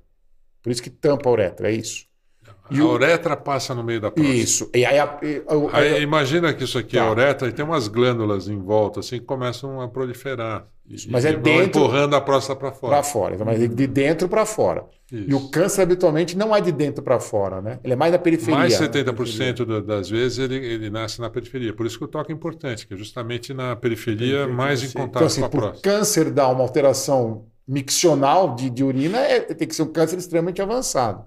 Por isso que tampa a uretra, é isso. E a o... uretra passa no meio da próstata. Isso. E aí, a, a, aí imagina que isso aqui tá. é a uretra e tem umas glândulas em volta, assim, que começam a proliferar. Isso. Mas e é dentro. empurrando a próstata para fora. Para fora. Então, mas de dentro para fora. Isso. E o câncer habitualmente não é de dentro para fora, né? Ele é mais na periferia. Mais 70% né? das vezes ele, ele nasce na periferia. Por isso que o toque é importante, que é justamente na periferia, mais em contato então, assim, com a próstata. O câncer dá uma alteração miccional de, de urina, é, tem que ser um câncer extremamente avançado.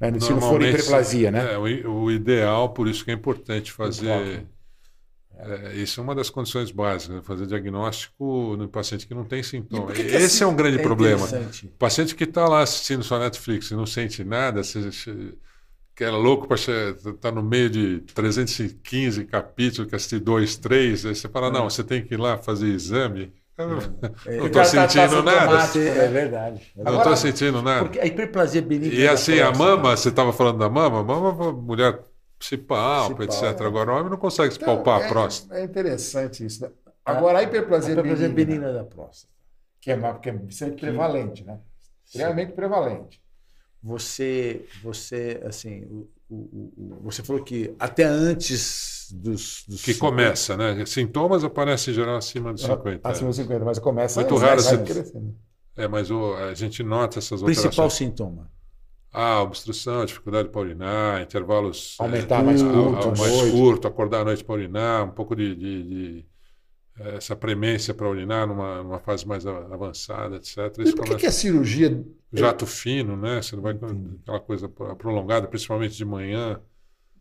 Né? Se não for hiperplasia, né? É, o, o, ideal, por isso que é importante fazer. É, isso é uma das condições básicas, né? fazer diagnóstico no paciente que não tem sintoma. Que Esse assim, é um grande é problema. O paciente que está lá assistindo sua Netflix e não sente nada, você, que era louco para estar tá no meio de 315 capítulos, que assistir dois, três, aí você fala, não, você tem que ir lá fazer exame. É. não estou sentindo nada. É verdade. É não estou sentindo nada. Porque a hiperplasia benigna. E assim, a mama, você estava falando da mama, a mama, mulher se palpa, etc. É. Agora, o homem não consegue se então, palpar é, a próstata. É interessante isso. Né? Agora, a hiperplasia, a hiperplasia benigna, da próstata. Que é, que é sempre prevalente, né? Extremamente prevalente. Você, você, assim, o, o, o, você falou que até antes dos. dos que 50, começa, né? Sintomas aparecem em geral acima dos 50. Acima dos 50, mas começa Muito raro. Vai, crescendo. É, mas o, a gente nota essas Principal alterações. sintoma? Ah, obstrução, dificuldade para urinar, intervalos. Aumentar é, mais curto. mais curto, acordar à noite para urinar, um pouco de, de, de é, essa premência para urinar numa, numa fase mais avançada, etc. Isso e por que, que a cirurgia jato fino, né? Você não vai aquela coisa prolongada, principalmente de manhã.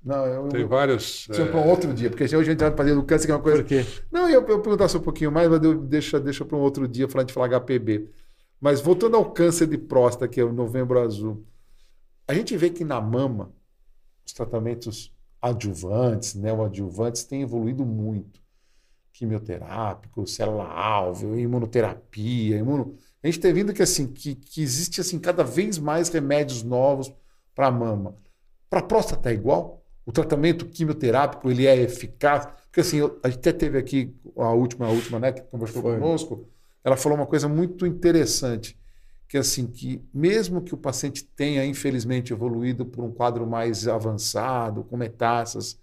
Não, eu, Tem vários. Isso é para um outro dia, porque hoje a gente vai fazer do câncer, que é uma coisa. Por quê? Não, eu, eu perguntar só um pouquinho mais, mas eu deixa, deixa para um outro dia falar de falar HPB. Mas voltando ao câncer de próstata, que é o novembro azul, a gente vê que na mama os tratamentos adjuvantes, neoadjuvantes, têm evoluído muito. Quimioterápico, célula-alvo, imunoterapia, imuno a gente tem vindo que assim que, que existe assim cada vez mais remédios novos para a mama. Para a próstata é igual? O tratamento quimioterápico ele é eficaz? Porque assim, eu, a gente até teve aqui a última, a última, né, que conversou Foi. conosco, ela falou uma coisa muito interessante, que assim que mesmo que o paciente tenha infelizmente evoluído por um quadro mais avançado, com metástases,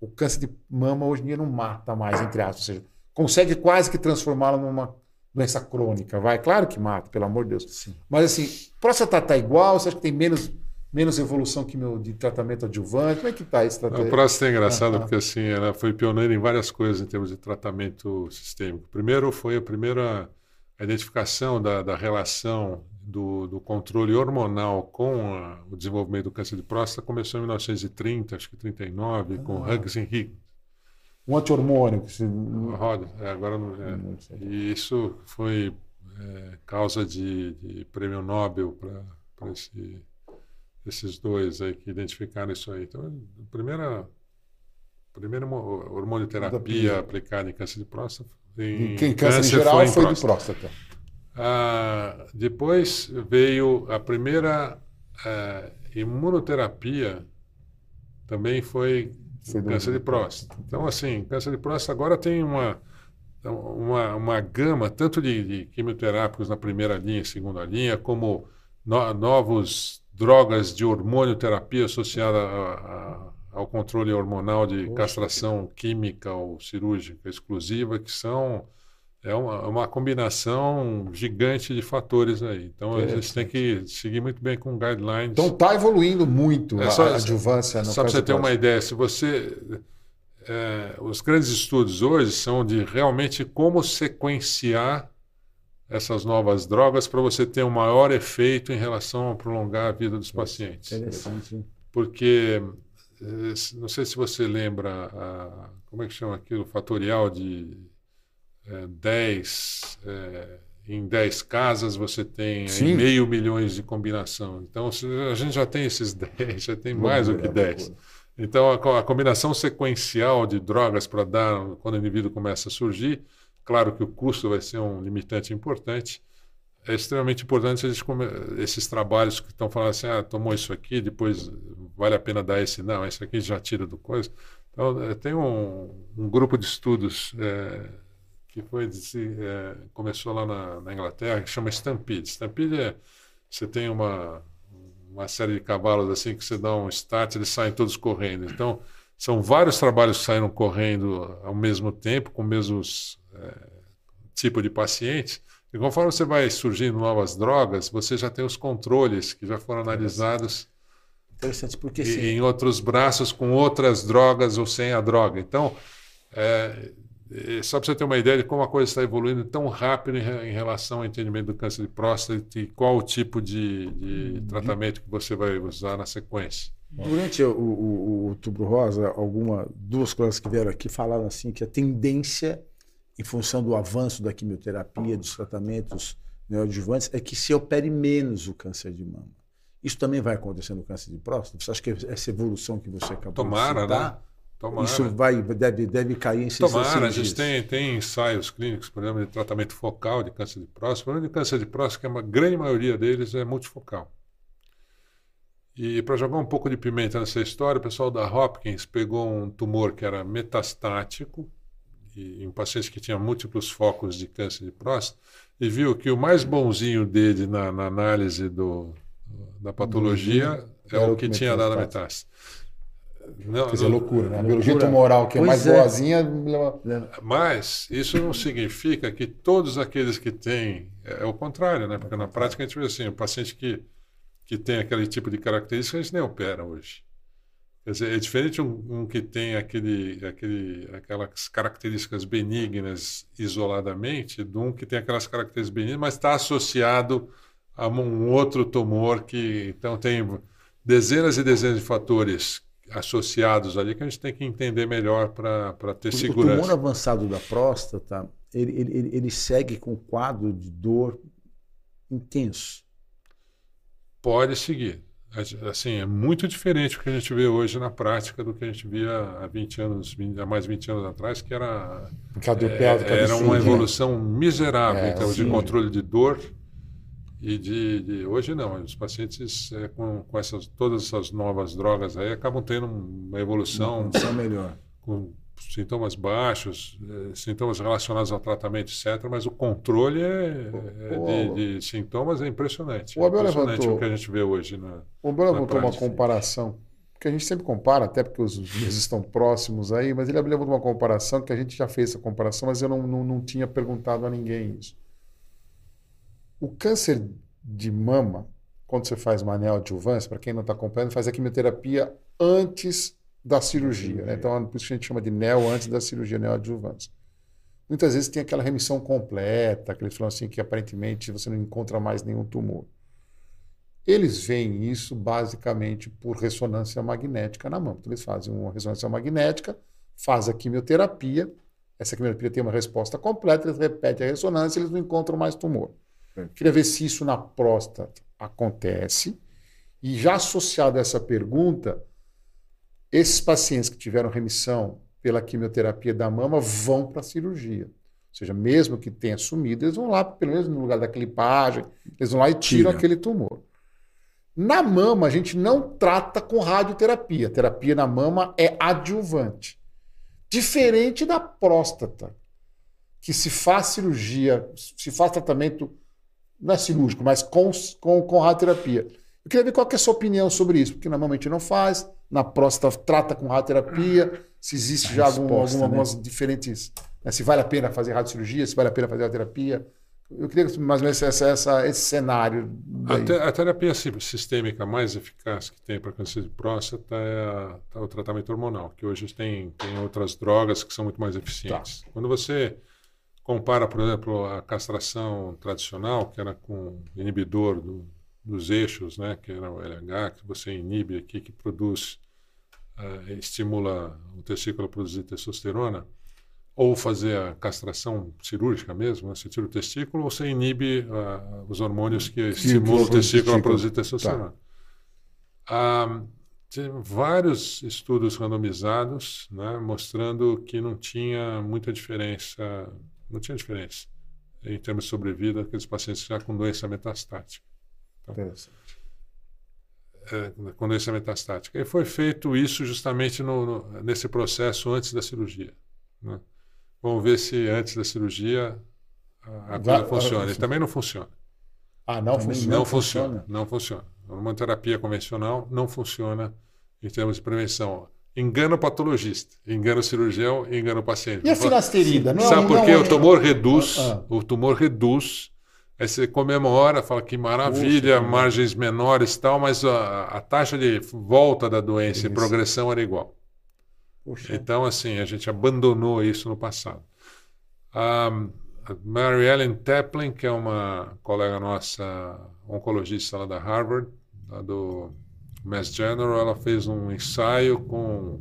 o câncer de mama hoje em dia não mata mais, entre aspas, ou seja, consegue quase que transformá-lo numa doença crônica, vai? Claro que mata, pelo amor de Deus. Sim. Mas assim, próstata está igual? Você acha que tem menos, menos evolução que meu de tratamento adjuvante? Como é que está esse tratamento? A próstata é engraçada ah, porque assim, ela foi pioneira em várias coisas em termos de tratamento sistêmico. Primeiro foi a primeira a identificação da, da relação do, do, controle hormonal com a, o desenvolvimento do câncer de próstata começou em 1930, acho que 39, ah. com e Higgins. Um anti-hormônio. Que se... Roda, é, agora não, é. E isso foi é, causa de, de, prêmio Nobel para esse, esses dois aí que identificaram isso aí. Então, a primeira, primeira hormonioterapia aplicada em câncer de próstata. Em, em câncer, em geral foi, foi próstata. de próstata. Ah, depois veio a primeira ah, imunoterapia, também foi, foi câncer de próstata. Então, assim, câncer de próstata agora tem uma uma, uma gama tanto de, de quimioterápicos na primeira linha e segunda linha, como no, novos drogas de hormonioterapia associada a, a, ao controle hormonal de castração química ou cirúrgica exclusiva, que são é uma, uma, combinação gigante de fatores aí. Então a gente tem que seguir muito bem com guidelines. Então está evoluindo muito é só, a adjuvância. Só para você ter uma ideia, se você é, os grandes estudos hoje são de realmente como sequenciar essas novas drogas para você ter um maior efeito em relação a prolongar a vida dos pacientes. Interessante. Porque, é, não sei se você lembra, a, como é que chama aquilo, fatorial de é, 10, é, em 10 casas você tem meio milhões de combinação. Então, a gente já tem esses (laughs) 10, já tem mais do que 10. Então, a, a combinação sequencial de drogas para dar quando o indivíduo começa a surgir, claro que o custo vai ser um limitante importante. É extremamente importante esses trabalhos que estão falando assim, ah, tomou isso aqui, depois vale a pena dar esse, não, esse aqui já tira do coisa. Então, é, tem um, um grupo de estudos é, que foi é, começou lá na, na, Inglaterra, que chama Stampede. Stampede é, você tem uma, uma série de cavalos assim que você dá um start, eles saem todos correndo. Então, são vários trabalhos que saíram correndo ao mesmo tempo, com o mesmo é, tipo de pacientes. E conforme você vai surgindo novas drogas, você já tem os controles que já foram analisados. Interessante, porque e, em outros braços com outras drogas ou sem a droga. Então, é, só para você ter uma ideia de como a coisa está evoluindo tão rápido em, em, relação ao entendimento do câncer de próstata e qual o tipo de, de uhum. tratamento que você vai usar na sequência. Durante o, o, o outubro rosa, alguma duas coisas que vieram aqui falaram assim que a tendência, em função do avanço da quimioterapia, dos tratamentos neoadjuvantes, é que se opere menos o câncer de mama. Isso também vai acontecer no câncer de próstata? Você acha que essa evolução que você acabou Tomara, de citar, né? Tomara. Isso vai, deve, deve cair em Tomara, a gente tem, tem ensaios clínicos, por exemplo, de tratamento focal de câncer de próstata. O problema de câncer de próstata, que a grande maioria deles é multifocal. E para jogar um pouco de pimenta nessa história, o pessoal da Hopkins pegou um tumor que era metastático, e, em pacientes que tinham múltiplos focos de câncer de próstata, e viu que o mais bonzinho dele na, na análise do, da patologia é o que tinha dado a metástase. Não, Quer dizer, não, loucura, né? A biologia tumoral, que é mais é. boazinha. Mas isso não significa que todos aqueles que têm. É, é o contrário, né? Porque na prática a gente vê assim: o paciente que, que tem aquele tipo de característica, a gente nem opera hoje. Quer dizer, é diferente um, um que tem aquele, aquele, aquelas características benignas isoladamente, de um que tem aquelas características benignas, mas está associado a um outro tumor que. Então, tem dezenas e dezenas de fatores associados ali que a gente tem que entender melhor para ter o, segurança. O tumor avançado da próstata, ele, ele, ele segue com quadro de dor intenso. Pode seguir. Assim, é muito diferente o que a gente vê hoje na prática do que a gente via há 20 anos, há mais 20 anos atrás, que era, é, era uma evolução miserável é, em termos sim. de controle de dor e de, de, hoje não, os pacientes é, com, com essas, todas essas novas drogas aí acabam tendo uma evolução uma melhor. Com sintomas baixos, é, sintomas relacionados ao tratamento, etc. Mas o controle é, é de, de, sintomas é impressionante. O Abel é impressionante levantou, o que a gente vê hoje na. O Abel levantou uma comparação, que a gente sempre compara, até porque os meses estão próximos aí, mas ele levantou uma comparação que a gente já fez essa comparação, mas eu não, não, não tinha perguntado a ninguém isso. O câncer de mama, quando você faz uma neoadjuvância, para quem não está acompanhando, faz a quimioterapia antes da cirurgia. Né? Então, por isso que a gente chama de neo antes da cirurgia, neoadjuvância. muitas vezes tem aquela remissão completa, que eles falam assim que aparentemente você não encontra mais nenhum tumor. Eles veem isso basicamente por ressonância magnética na mão. Então, eles fazem uma ressonância magnética, fazem a quimioterapia, essa quimioterapia tem uma resposta completa, eles repetem a ressonância e eles não encontram mais tumor. Queria ver se isso na próstata acontece. E já associado a essa pergunta, esses pacientes que tiveram remissão pela quimioterapia da mama vão para a cirurgia. Ou seja, mesmo que tenha sumido, eles vão lá, pelo menos no lugar da clipagem, eles vão lá e tiram Tira. aquele tumor. Na mama, a gente não trata com radioterapia. A terapia na mama é adjuvante. Diferente da próstata, que se faz cirurgia, se faz tratamento, não é cirúrgico, mas com, com, com radioterapia. Eu queria ver qual que é a sua opinião sobre isso, porque gente não faz, na próstata trata com radioterapia, se existe a já resposta, algum, né? algumas diferentes. Né, se vale a pena fazer radiocirurgia, se vale a pena fazer radioterapia. Eu queria mais ou menos essa, essa, esse cenário. A, a, terapia sistêmica mais eficaz que tem para câncer de próstata é, a, é, o tratamento hormonal, que hoje tem, tem outras drogas que são muito mais eficientes. Tá. Quando você compara, por exemplo, a castração tradicional, que era com inibidor do, dos eixos, né, que era o LH, que você inibe aqui, que produz, uh, estimula o testículo a produzir testosterona, ou fazer a castração cirúrgica mesmo, né? você tira o testículo, ou você inibe uh, os hormônios que estimulam o testículo a produzir testosterona. Tá. Uh, tem vários estudos randomizados né, mostrando que não tinha muita diferença, não tinha diferença em termos de sobrevida aqueles pacientes já com doença metastática. Então, Interessante. É, com doença metastática. E foi feito isso justamente no, no, nesse processo antes da cirurgia. Né? Vamos ver se antes da cirurgia a, a coisa funciona. E também não funciona. Ah, não funciona? Não funciona. Não funciona. Uma terapia convencional não funciona em termos de prevenção. Engana o patologista, engana o cirurgião, engana o paciente. E a finasterida? Não, Sabe por quê? O tumor reduz, ah, ah. o tumor reduz. Aí você comemora, fala que maravilha, Poxa, margens menores e tal, mas a, a, taxa de volta da doença e progressão era igual. Puxa. Então, assim, a gente abandonou isso no passado. A Mary Ellen Taplin, que é uma colega nossa, oncologista lá da Harvard, lá do Mass General, ela fez um ensaio com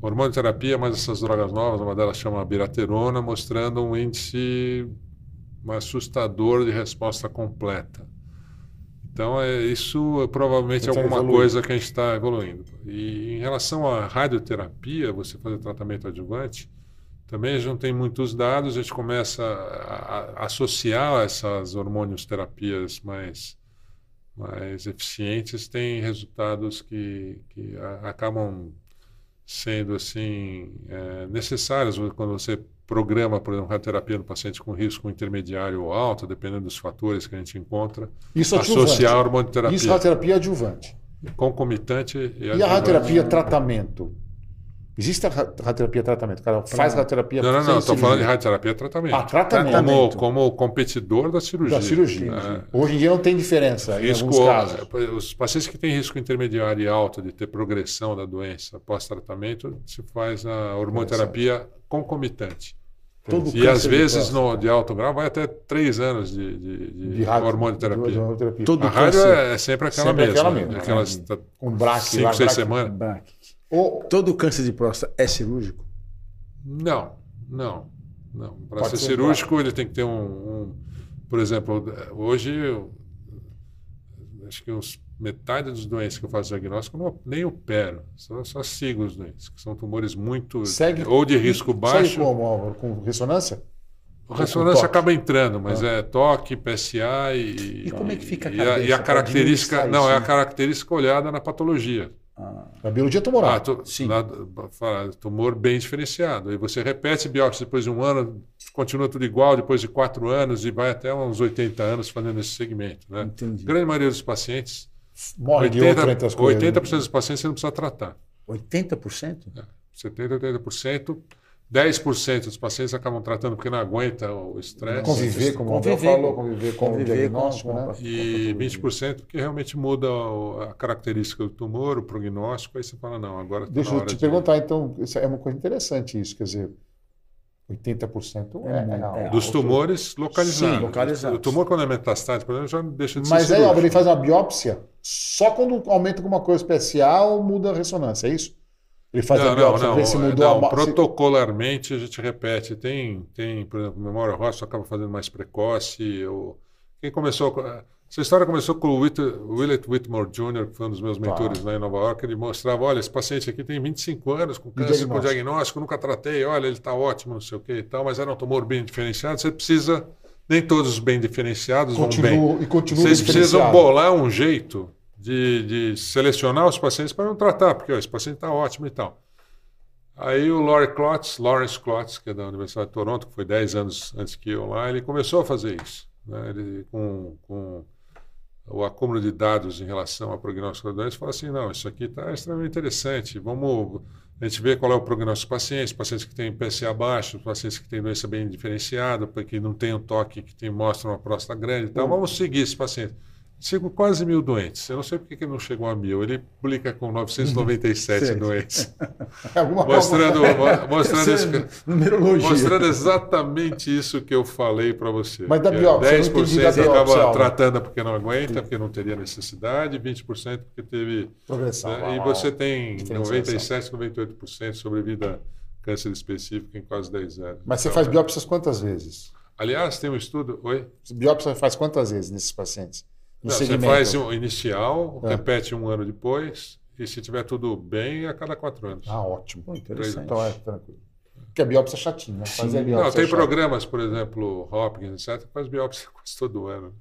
hormonoterapia, mas essas drogas novas, uma delas chama biraterona, mostrando um índice assustador de resposta completa. Então, é, isso provavelmente é alguma coisa que a gente está evoluindo. E em relação à radioterapia, você fazer tratamento adjuvante, também a gente não tem muitos dados, a gente começa a, a associar essas hormônios terapias mais, mais eficientes, tem resultados que, que a, acabam sendo assim é, necessários quando você programa, por exemplo, radioterapia no paciente com risco intermediário ou alto, dependendo dos fatores que a gente encontra, Isso associar a hormonoterapia. Isso radioterapia adjuvante. Concomitante e E a radioterapia tratamento? Existe a radioterapia tratamento? Cara faz radioterapia Não, não, não. Estou falando de radioterapia tratamento. Ah, tratamento. Como, como competidor da cirurgia. Da cirurgia. É. Hoje em dia não tem diferença risco, em alguns casos. É, os pacientes que têm risco intermediário e alto de ter progressão da doença pós-tratamento, se faz a hormonoterapia concomitante. Todo e às vezes no, de alto grau vai até três anos de, de, de, de hormonoterapia. De hormonoterapia. Todo a rádio é, é, sempre aquela sempre mesma. Aquela mesma. Aquelas, é. Com braque, cinco, seis semanas. O, todo câncer de próstata é cirúrgico? Não, não. não. Para ser, ser, cirúrgico, ele tem que ter um, um. Por exemplo, hoje, acho que uns metade dos doentes que eu faço diagnóstico não, nem opero, só, só sigo os doentes, que são tumores muito. Segue, ou de risco baixo. Segue como, Álvaro? Com ressonância? A ressonância acaba entrando, mas ah. é toque, PSA e. E como é que fica a cabeça? E a, e a característica. Não, é a característica olhada na patologia. Ah. A biologia tumoral. Ah, tu, Sim. Na, tumor bem diferenciado. E você repete biópsia depois de um ano, continua tudo igual depois de quatro anos e vai até uns 80 anos fazendo esse segmento. Né? Entendi. A grande maioria dos pacientes Morre 80, de outra entre as coisas. 80% né? dos pacientes você não precisa tratar. 80%? É, 70%, 80%. 10% dos pacientes acabam tratando porque não aguenta o estresse. Conviver, como o Abel falou, conviver com conviver o diagnóstico. Com, né? E 20% porque realmente muda a característica do tumor, o prognóstico, aí você fala, não, agora tá Deixa eu te perguntar, então, é uma coisa interessante isso, quer dizer, 80% É é, é. Dos alto. tumores localizados. Sim, localizados. O tumor, quando é metastático, por exemplo, já deixa de ser Mas aí, ó, ele faz uma biópsia só quando aumenta alguma coisa especial muda a ressonância, é isso? Ele faz não, a biópsia não, para ver se não, mudou não, a protocolarmente a gente repete. Tem, tem por exemplo, memória roça acaba fazendo mais precoce. Ou... Quem começou. com- Essa história começou com o Whit- Willett Whitmore Jr., que foi um dos meus Tá. mentores lá em Nova York. Ele mostrava: olha, esse paciente aqui tem 25 anos com câncer, com diagnóstico. diagnóstico, nunca tratei, olha, ele está ótimo, não sei o que e tal, mas era um tumor bem diferenciado. Você precisa. Nem todos os bem diferenciados vão bem. e continua Vocês precisam bolar um jeito de, de selecionar os pacientes para não tratar, porque ó, esse paciente está ótimo e tal. Aí o Laurie Klotz, Lawrence Klotz, que é da Universidade de Toronto, que foi 10 anos antes que eu lá, ele começou a fazer isso. Né? Ele, com, com o acúmulo de dados em relação ao prognóstico da doença, falou assim, não, isso aqui está extremamente interessante, vamos a gente ver qual é o prognóstico dos pacientes, pacientes que têm PSA baixo, pacientes que têm doença bem diferenciada, porque não tem um toque que tem, mostra uma próstata grande e tal, vamos seguir esse paciente. Sigo quase mil doentes. Eu não sei por que não chegou a mil. Ele publica com 997 Sei. doentes. (laughs) Alguma Mostrando, mo- mostrando, esse- é mostrando exatamente isso que eu falei para você. Mas da é biópsia, eu não entendi da 10% acaba biópsia, Álvaro. tratando porque não aguenta, porque não teria necessidade, 20% porque teve. progressão. né? E você tem diferenciação. 97, 98% de sobrevida câncer específico em quase 10 anos. Mas você Então, faz biópsias quantas vezes? Aliás, tem um estudo. Oi? Biópsia faz quantas vezes nesses pacientes? No Não, você faz um inicial, É. repete um ano depois, e se tiver tudo bem, a cada quatro anos. Ah, ótimo. Pô, interessante. Então é tranquilo. Porque a biópsia é chatinha, né? Fazer a biópsia Não, tem é programas, por exemplo, Hopkins, etc., que faz biópsia (laughs) quase todo ano.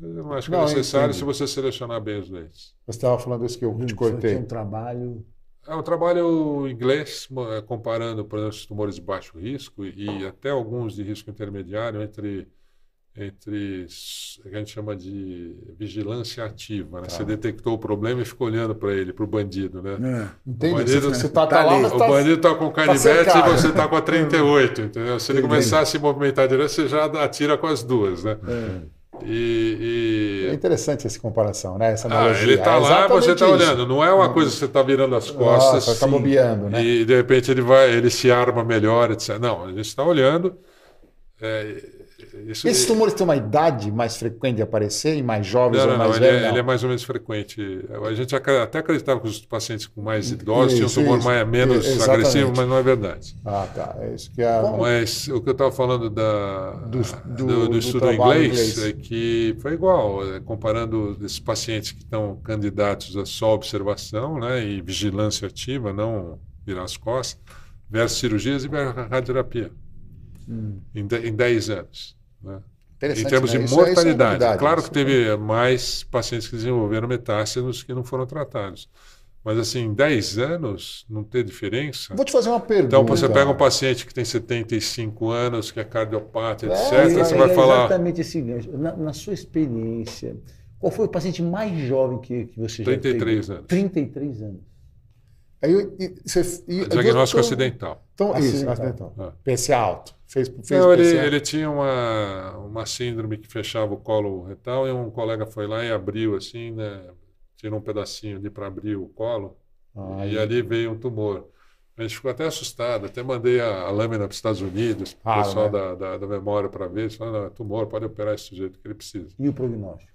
Eu não acho que Não, é necessário se você selecionar bem os doentes. Você estava falando isso que eu te cortei. é um trabalho. É um trabalho inglês, comparando, por exemplo, os tumores de baixo risco e até alguns de risco intermediário entre, entre s- o que a gente chama de vigilância ativa. Né? Tá. Você detectou o problema e ficou olhando para ele, para o bandido. Né? É. O bandido- você, tá, tá tá lá, O tá... bandido está com canivete cercado. e você está com a 38, entendeu? Se ele Entendi. começar a se movimentar direto, você já atira com as duas, né? É. É E, e- interessante essa comparação, né? Essa ah, analogia. ele está É lá, você está olhando. Não é uma coisa que você está virando as costas tá sim, bobeando, né? e de repente ele vai, ele se arma melhor, etc. Não, a gente está olhando. é, isso, Esses tumores têm uma idade mais frequente de aparecer em mais jovens não, ou não, mais ele, velhos? é, ele é mais ou menos frequente. A gente até acreditava que os pacientes com mais idosos tinham um Isso, tumor isso. mais, menos Exatamente. agressivo, mas não é verdade. Ah, tá. É isso que é. Mas o que eu estava falando da, Do- do, do- do, do estudo inglês, inglês. é que foi igual, é, comparando esses pacientes que estão candidatos a só observação né, e vigilância ativa, não virar as costas, versus cirurgias e versus radioterapia, Hum. em 10 anos. Né? Em termos né? de é- é mortalidade. novidade, claro que teve mais pacientes que desenvolveram metástases que não foram tratados. Mas, assim, em 10 anos, não ter diferença. Vou te fazer uma pergunta. Então, você pega um paciente que tem 75 anos, que é cardiopata, É, etc., é, você É vai falar. Exatamente esse gancho. Na, na sua experiência, qual foi o paciente mais jovem que, que você já 33 teve? anos. 33 anos. Aí, e, você, e, Diagnóstico então- acidental. Então, isso, Acidental. acidental. Ah. PSA alto. Fez, fez Não, ele, ele tinha uma, uma síndrome que fechava o colo retal e um colega foi lá e abriu assim, né? Tirou um pedacinho ali para abrir o colo Ah, e ali veio um tumor. A gente ficou até assustado, até mandei a, a lâmina para os Estados Unidos, para o Raro, pessoal né? da, da, da memória para ver. Não, é tumor, pode operar esse sujeito que ele precisa. E o prognóstico?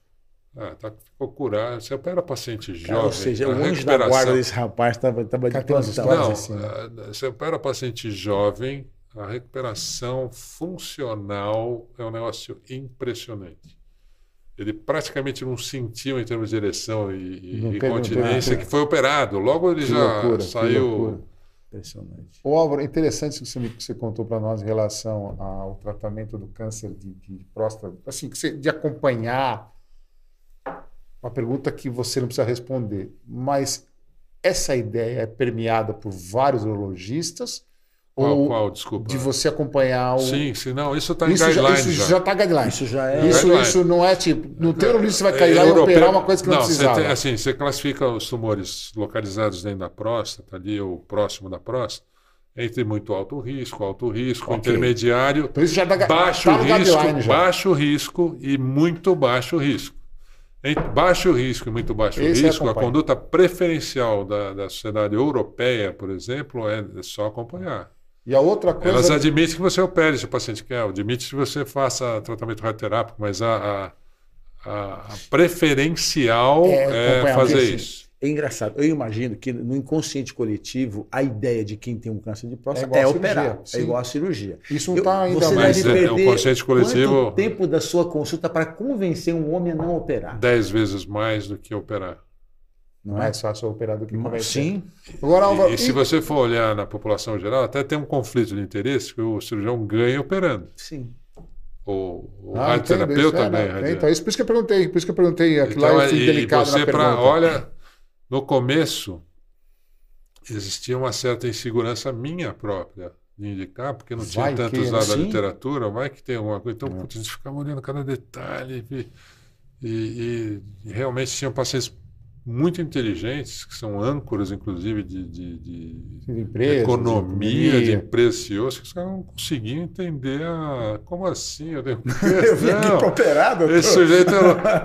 Ah, tá, ficou curado. Você opera paciente Cara, jovem. ou seja, a o anjo da guarda desse rapaz estava tava de Cara, plantão. Não, assim, né? ah, você opera paciente jovem, a recuperação funcional é um negócio impressionante. Ele praticamente não sentiu em termos de ereção e, e Não teve- que foi operado. Logo ele Que já loucura, saiu. Impressionante. Ô, Álvaro, interessante isso que você, que você contou para nós em relação ao tratamento do câncer de, de próstata, assim, que você- de acompanhar. Uma pergunta que você não precisa responder, mas essa ideia é permeada por vários urologistas Qual, ou qual, desculpa? de você acompanhar o Sim, sim, não, isso está em isso já, guidelines isso já. já está guideline. Isso já é. Isso, Guideline. isso não é tipo, no teu urologista você vai cair É, lá e europeu- operar uma coisa que não, você precisava. tem- assim, você classifica os tumores localizados dentro da próstata, ali ou próximo da próstata, entre muito alto risco, alto risco, Ok. intermediário, Por isso já dá, baixo tá risco, já. baixo risco e muito baixo risco. Entre baixo risco e muito baixo Esse é risco, a conduta preferencial da, da sociedade europeia, por exemplo, é só acompanhar. E a outra coisa. Elas admitem que você opere se o paciente quer, admite que você faça tratamento radioterápico, mas a, a, a preferencial É, é, fazer isso. É engraçado. Eu imagino que no inconsciente coletivo, a ideia de quem tem um câncer de É próstata é, cirurgia, operar. sim. É igual a cirurgia. Isso não está ainda você Mas deve é, o perder consciente coletivo- quanto tempo da sua consulta para convencer um homem a não operar. Dez vezes mais do que operar. Não é? mais fácil operar do que convencer. Sim. Agora, Álvaro, E, e se você for olhar na população geral, até tem um conflito de interesse que o cirurgião ganha operando. Sim. O, o Ah, radioterapeuta é, ganha. não, radio- Então, isso por isso que eu perguntei, por isso que eu perguntei. Aquilo Então, lá eu fui e- delicado e você na pra, pergunta. olha, no começo existia uma certa insegurança minha própria de indicar, porque não tinha Vai tanto que, usado a sim. literatura, vai que tem alguma coisa. Então, É. putz, a gente ficava olhando cada detalhe e, e- e realmente tinham pacientes muito inteligentes, que são âncoras, inclusive, de, de- de De empresas, economia, de de empresas CEOs, que os caras não conseguiam entender a, como assim? Eu, tenho... (laughs) Eu vim aqui para operar, doutor. Esse sujeito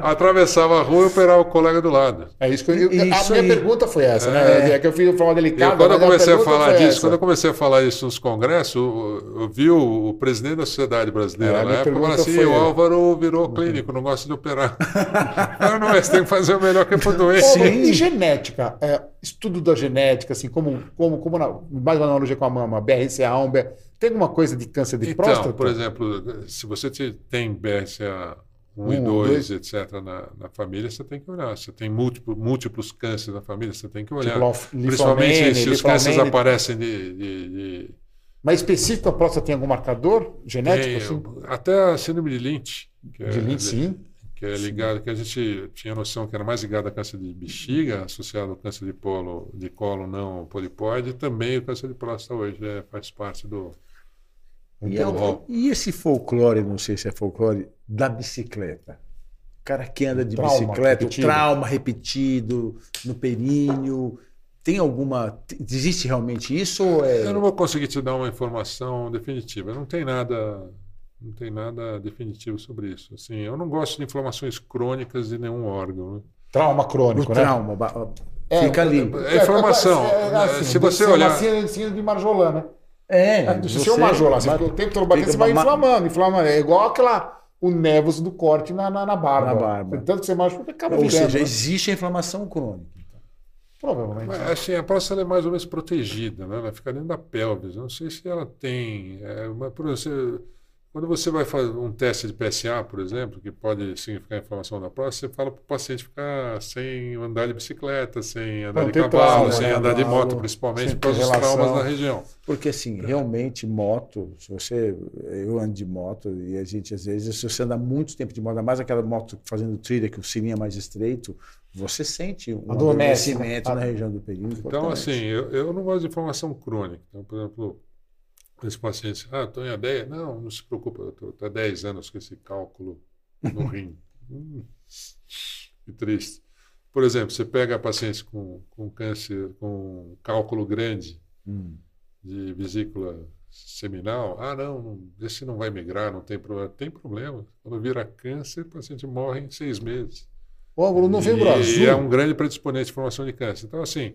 atravessava a rua e operava o colega do lado. É isso que eu, eu- a Isso minha aí. pergunta foi essa, É. né? É que eu fiz de forma delicada. Eu, quando eu comecei a pergunta falar disso, essa. quando eu comecei a falar isso nos congressos, eu, eu vi o, o presidente da Sociedade Brasileira É, a na época falando assim: o Álvaro virou clínico, não gosta de operar. (laughs) não, tem que fazer o melhor que é pro doente. Sim. E genética, é, estudo da genética, assim, como, como, como na, mais uma analogia com a mama, BRCA1, BR, tem alguma coisa de câncer de Então, próstata? por exemplo, se você te- tem BRCA 1 e Um, 2, dois. etc., na, na família, você tem que olhar. Você tem múltiplo, múltiplos cânceres na família, você tem que olhar. Tipo, Principalmente se os cânceres linfomene. aparecem de- de- de Mas específico a próstata tem algum marcador genético? Tem, assim? Até a síndrome de Lynch, é, De Lynch, sim. Que é ligado, que a gente tinha noção que era mais ligado a câncer de bexiga, associado ao câncer de polo, de colo não polipoide, e também o câncer de próstata hoje é, faz parte do. E, Então, é- e esse folclore, não sei se é folclore, da bicicleta? O cara que anda de Trauma bicicleta, o repetido. trauma repetido no períneo. Tem alguma. Existe realmente isso ou é. Eu não vou conseguir te dar uma informação definitiva. Não tem nada, não tem nada definitivo sobre isso. Assim, eu não gosto de inflamações crônicas de nenhum órgão. né? Trauma o crônico, né? trauma? É, Fica ali. É informação. Se você é olhar- Uma síndrome de Marjolan, né? É, Se você é uma Marjolan, você o tempo todo batendo, você vai ma- inflamando, inflamando. É igual aquela, o nevos do corte na, na, na barba. Na barba. Tanto que você machuca, acaba Ou virando. seja, né? existe a inflamação crônica. Provavelmente. Mas, assim, a próstata é mais ou menos protegida, né? Ela fica dentro da pelvis. Eu não sei se ela tem. é, uma- por exemplo, você- quando você vai fazer um teste de PSA, por exemplo, que pode significar inflamação da próstata, você fala para o paciente ficar sem andar de bicicleta, sem andar Não de cavalo, trauma, sem né? andar de moto, principalmente por causa ter dos traumas relação. na região. Porque assim, realmente moto, se você, eu ando de moto e a gente às vezes, se você anda muito tempo de moto, mais aquela moto fazendo trilha que o sininho é mais estreito, você sente um né? adormecimento na região do período. Então, assim, eu, eu não gosto de inflamação crônica. Então, por exemplo, esse paciente, ah, estou em ADEA. Não, não se preocupa, estou há 10 anos com esse cálculo no (laughs) rim. Hum, que triste. Por exemplo, você pega pacientes com, com câncer, com cálculo grande Hum. de vesícula seminal. Ah, não, não, esse não vai migrar, não tem problema. Tem problema. Quando vira câncer, o paciente morre em seis meses. Ó, o novembro E, azul. e é um grande predisponente de formação de câncer. Então, assim,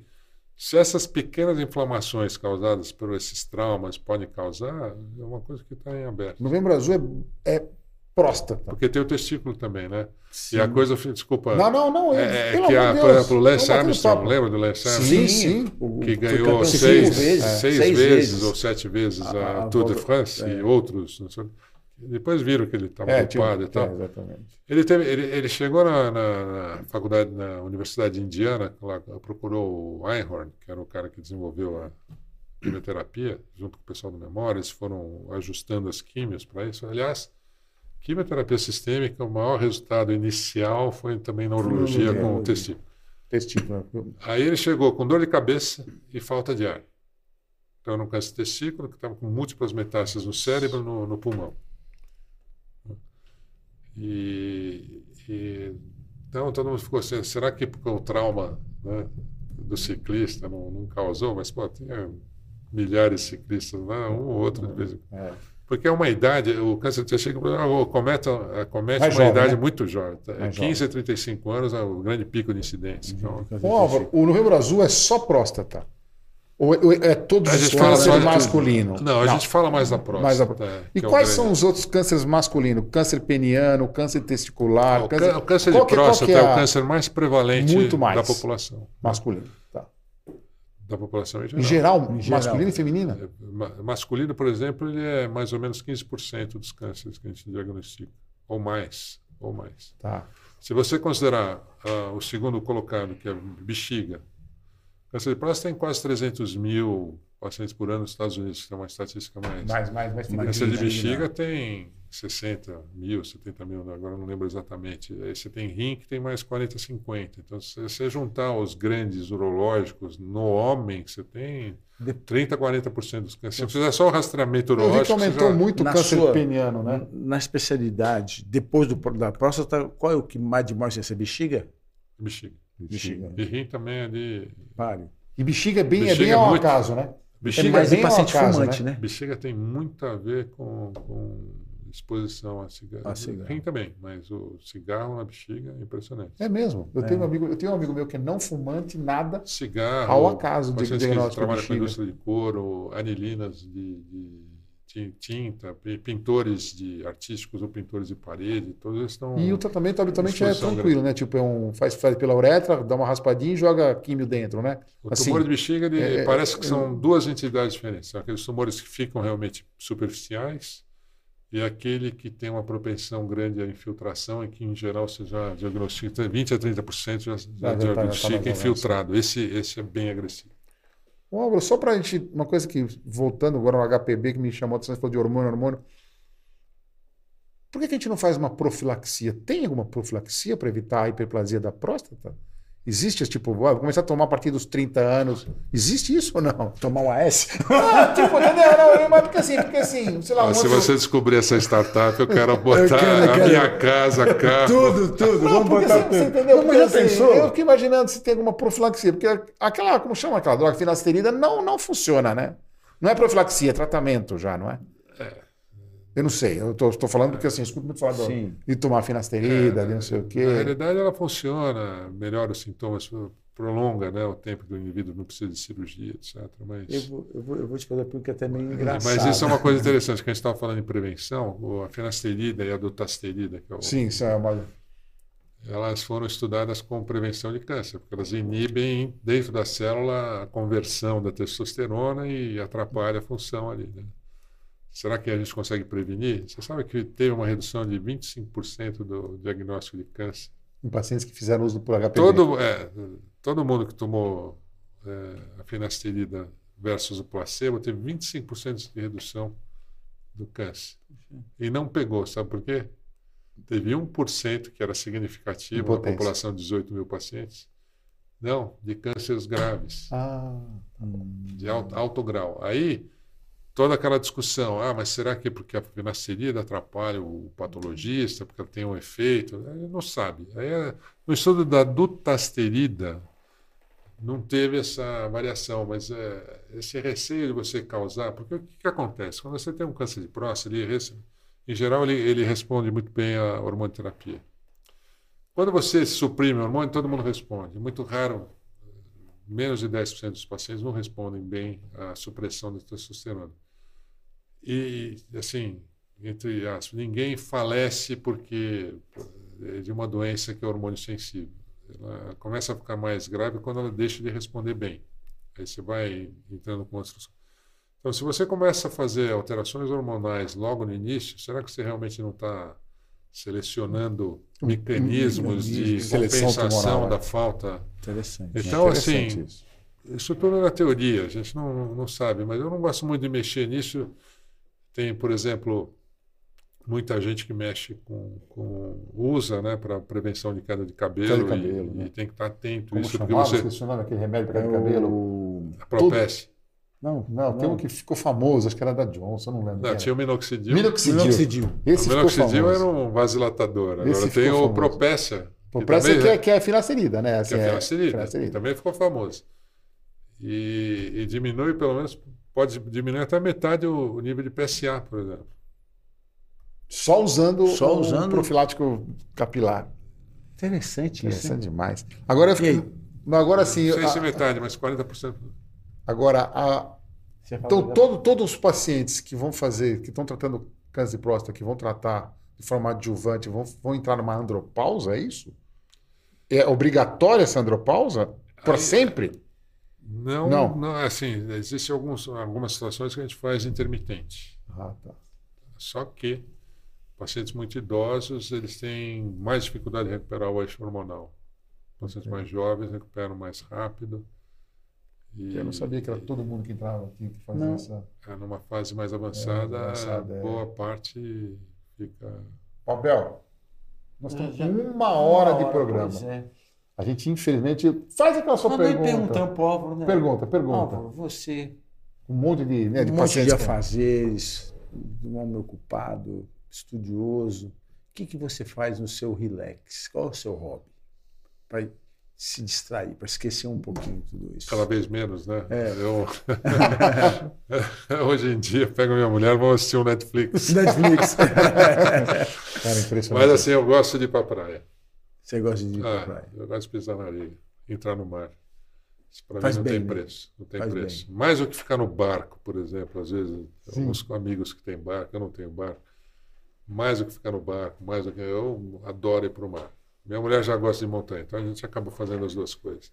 se essas pequenas inflamações causadas por esses traumas podem causar, é uma coisa que está em aberto. Novembro azul é, é próstata. Porque tem o testículo também, né? E a coisa, desculpa, Não, não, não. é, é pelo que, a, de por Deus, exemplo, o Lance vamos bater Armstrong, lembra do Lance Sim, Armstrong? sim. O- Que ganhou seis, vezes. seis, Seis vezes, ou sete vezes A- a, a Tour de France é. e outros. não sei. Depois viram que ele estava É, tipo, culpado e tal. é, exatamente. Ele, teve, ele, ele chegou na, na- na faculdade, na Universidade de Indiana, lá, procurou o Einhorn, que era o cara que desenvolveu a quimioterapia, junto com o pessoal do Memória, eles foram ajustando as químios para isso. Aliás, quimioterapia sistêmica, o maior resultado inicial foi também na urologia Urologia. com o testículo. Testículo. Aí ele chegou com dor de cabeça e falta de ar. Então, era um câncer de testículo que estava com múltiplas metástases no cérebro e no, no pulmão. E, e- então todo mundo ficou assim, será que porque o trauma né, do ciclista não, não causou? Mas, pô, tinha milhares de ciclistas lá, um ou outro de vez em quando. É. Porque é uma idade, o câncer de testículo ah, comete, comete Mais uma jovem, idade né? muito jovem. tá? Mais 15 a 35 anos é o grande pico de incidência. Então, Ô, Álvaro, o novembro azul é só próstata. Ou, ou é todos A os gente fala de- masculinos? Não, a gente fala mais da próstata. Mais da- é, E que é o quais grande- são os outros cânceres masculinos? Câncer peniano, câncer testicular, O câncer, cân- o câncer de qual próstata que é, o câncer mais prevalente Muito mais. da população. masculino. Tá. Da população em Em geral. geral, Em geral. masculino e feminina? É, ma- Masculino, por exemplo, ele é mais ou menos 15% dos cânceres que a gente diagnostica. Ou mais. Ou mais. Tá. Se você considerar ah, o segundo colocado, que é bexiga, câncer de próstata tem quase 300 mil pacientes por ano nos Estados Unidos, que tem uma estatística mais. Mais, mais, mais Câncer de bexiga, bexiga tem 60 mil, 70 mil, agora não lembro exatamente. Aí você tem rim que tem mais 40, 50. Então, se você juntar os grandes urológicos no homem, você tem De- 30, 40% dos cânceres. Se você fizer só o rastreamento urológico, aumentou já- muito o Na câncer sua- peniano, né? Na especialidade, depois do, da próstata, qual é o que mais de morte é bexiga? bexiga. Bexiga. E rim também é de. Pare. E bexiga é bem, é Bexiga bem é ao muito- acaso, né? Bexiga, É mais bem em ao paciente acaso, fumante, né? bexiga tem muito a ver com, com exposição a cigarro. A cigarro. Rim também, mas o cigarro na bexiga é impressionante. É mesmo. Eu, É. Tenho um amigo, eu tenho um amigo meu que é não fumante, nada. Cigarro. Ao acaso de que diagnóstico de trabalham com indústria de couro, anilinas de, de tinta, pi- pintores de artísticos ou pintores de parede, todos eles estão. E o tratamento habitualmente é tranquilo, né? Tipo, é um, faz, faz pela uretra, dá uma raspadinha e joga químio dentro, né? O assim, tumor de bexiga ele é- parece que é- são duas entidades diferentes. São aqueles tumores que ficam realmente superficiais e aquele que tem uma propensão grande à infiltração e que, em geral, você já diagnostica, 20 a 30% já, já, já tá- tá diagnostica mais infiltrado. Esse, esse é bem agressivo. Álvaro, só pra gente, uma coisa que, voltando agora no HPB, que me chamou a atenção, você falou de hormônio, hormônio. Por que, que a gente não faz uma profilaxia? Tem alguma profilaxia para evitar a hiperplasia da próstata? Existe esse tipo, ah, vou começar a tomar a partir dos 30 anos. Existe isso ou não? Tomar um AS? Ah, tipo, entendeu? Não, mas porque assim, porque assim, sei lá, Ah, um se outro- você descobrir essa startup, eu quero botar quero, eu a quero. minha casa, carro. tudo, tudo. Não, Vamos porque botar você, tudo. você entendeu? Mas Porque, já assim, pensou? Eu fico imaginando se tem alguma profilaxia, porque aquela, como chama aquela droga, finasterida, não, não funciona, né? Não é profilaxia, é tratamento já, não é? Eu não sei, eu tô falando porque assim, eu escuto muito falar do- Sim. de tomar finasterida, de não sei o Na quê. realidade, ela funciona, melhora os sintomas, prolonga né, o tempo que o indivíduo não precisa de cirurgia, etc. Mas, Eu vou, eu, vou, eu vou te fazer uma pergunta até meio engraçada. mas isso é uma coisa interessante, que a gente estava falando em prevenção, o- a finasterida e a dutasterida, que é o, Sim, isso é uma. elas foram estudadas como prevenção de câncer, porque elas inibem dentro da célula a conversão da testosterona e atrapalha a função ali. né? Será que a gente consegue prevenir? Você sabe que teve uma redução de 25% do diagnóstico de câncer Em pacientes que fizeram uso por HPV. Todo, é, todo mundo que tomou é, a finasterida versus o placebo teve 25% de redução do câncer. E não pegou, sabe por quê? Teve 1% que era significativo na população de 18 mil pacientes. Não, de cânceres graves, Ah, de alto, alto grau. Aí, toda aquela discussão, ah, mas será que é porque a finasterida atrapalha o patologista, porque ela tem um efeito? Aí Não sabe. Aí, é- no estudo da dutasterida, não teve essa variação, mas é, esse receio de você causar, porque o que, que acontece? Quando você tem um câncer de próstata, ele, em geral, ele, ele responde muito bem à hormonoterapia. Quando você suprime o hormônio, todo mundo responde. É muito raro, menos de 10% dos pacientes não respondem bem à supressão da testosterona. E, assim, entre aspas, ninguém falece porque é de uma doença que é hormônio sensível. Ela começa a ficar mais grave quando ela deixa de responder bem. Aí você vai entrando com outros. Então, se você começa a fazer alterações hormonais logo no início, será que você realmente não está selecionando mecanismos de compensação da é. falta? Interessante. Então, interessante assim, isso. isso tudo é na teoria, a gente não, não sabe, mas eu não gosto muito de mexer nisso. Tem, por exemplo, muita gente que mexe com, com usa, né, para prevenção de queda de cabelo, Queda de e- cabelo, e, né? tem que estar atento Como isso porque chamava? você Esqueci o nome daquele remédio para É queda de cabelo. o... a propesse. Não, Não, tem um que ficou famoso, acho que era da Johnson, não lembro. Não, tinha o minoxidil. Minoxidil. Minoxidil. Esse o minoxidil era um vasilatador. Agora Esse tem o famoso. propécia. que é, que é finasterida, né? que Assim, é é finasterida, finasterida. também ficou famoso. E, e diminui, pelo menos, pode diminuir até metade o, o nível de PSA, por exemplo. Só usando Só o usando- profilático capilar. Interessante isso. Interessante hein? demais. Agora eu fiquei. Agora sim. Não sei se metade, mas 40%. Agora, a, então, todo, todos os pacientes que vão fazer, que estão tratando câncer de próstata, que vão tratar de forma adjuvante, vão, vão entrar numa andropausa, é isso? É obrigatória essa andropausa? Para sempre? Não, não, não. Assim, existem alguns, algumas situações que a gente faz intermitente. Ah, tá. Só que pacientes muito idosos, eles têm mais dificuldade de recuperar o eixo hormonal. Pacientes mais jovens recuperam mais rápido. E, eu não sabia que era todo mundo que entrava tinha que fazer não. essa. É, numa fase mais avançada, é, avançada é. boa parte fica. Abel, nós temos uma hora, de programa. É. A gente, infelizmente, faz aquela sua não, pergunta. Pergunta, povo, né? Pergunta, pergunta. Álvaro, você. Um monte de, né, de um monte de afazeres, um homem ocupado, estudioso. O que, que você faz no seu relax? Qual é o seu hobby? Para se distrair, para esquecer um pouquinho tudo isso. Cada vez menos, né? É. Eu... (laughs) Hoje em dia, pego minha mulher, vamos assistir um Netflix. (laughs) Netflix. (laughs) Cara, impressionante. Mas assim, eu gosto de ir para a praia. Você gosta de ir para a ah, praia? Eu gosto de pisar na areia, entrar no mar. Isso para mim não bem, tem né? preço. Não tem Faz preço. bem. Mais do que ficar no barco, por exemplo. Às vezes, Sim. alguns amigos que têm barco, eu não tenho barco. Mais do que ficar no barco, mais do que. Eu adoro ir para o mar. Minha mulher já gosta de montanha, então a gente acaba fazendo as duas coisas.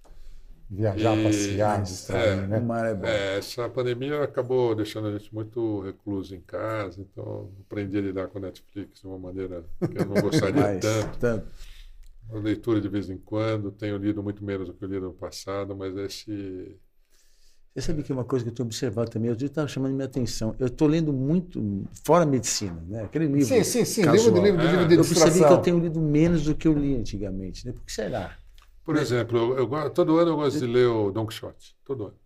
Viajar, E- passear, distrair, é, né? O mar é bom. É, essa pandemia acabou deixando a gente muito recluso em casa, então aprendi a lidar com Netflix de uma maneira que eu não gostaria Mas, tanto. tanto. Uma leitura de vez em quando, tenho lido muito menos do que eu li no passado, mas esse. Você sabe que é uma coisa que eu tenho observado também, eu estava chamando minha atenção. Eu estou lendo muito, fora a medicina, né? Aquele livro. Sim, sim, sim. casual. Livro, livro, É. livro de Eu percebi que eu tenho lido menos do que eu li antigamente, né? Por que será? Por exemplo, eu, eu todo ano eu gosto de ler o Don Quixote. Todo ano.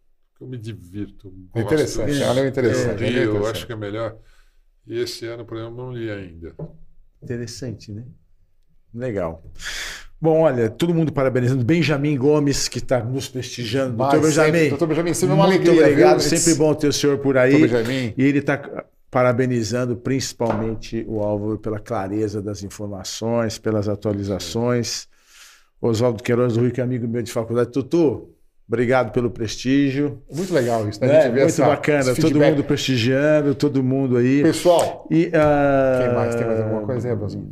Eu me divirto. É gosto, interessante, é livro interessante. é livro rio, eu interessante. acho que é melhor. E esse ano, por exemplo, eu não li ainda. Interessante, né? Legal. Bom, olha, todo mundo parabenizando. Benjamin Gomes, que está nos prestigiando. Doutor sempre- Benjamin, Doutor Benjamin, sempre uma muito alegria. obrigado. viu? Sempre bom ter o senhor por aí. Doutor Benjamin. E ele está parabenizando principalmente o Álvaro pela clareza das informações, pelas atualizações. Oswaldo Queiroz do Rio, que é amigo meu de faculdade. Tutu, obrigado pelo prestígio. Muito legal isso, né? É, vê muito essa- bacana, todo mundo prestigiando, todo mundo aí. Pessoal, E, ah, quem mais? Tem mais alguma coisa aí, Brasil?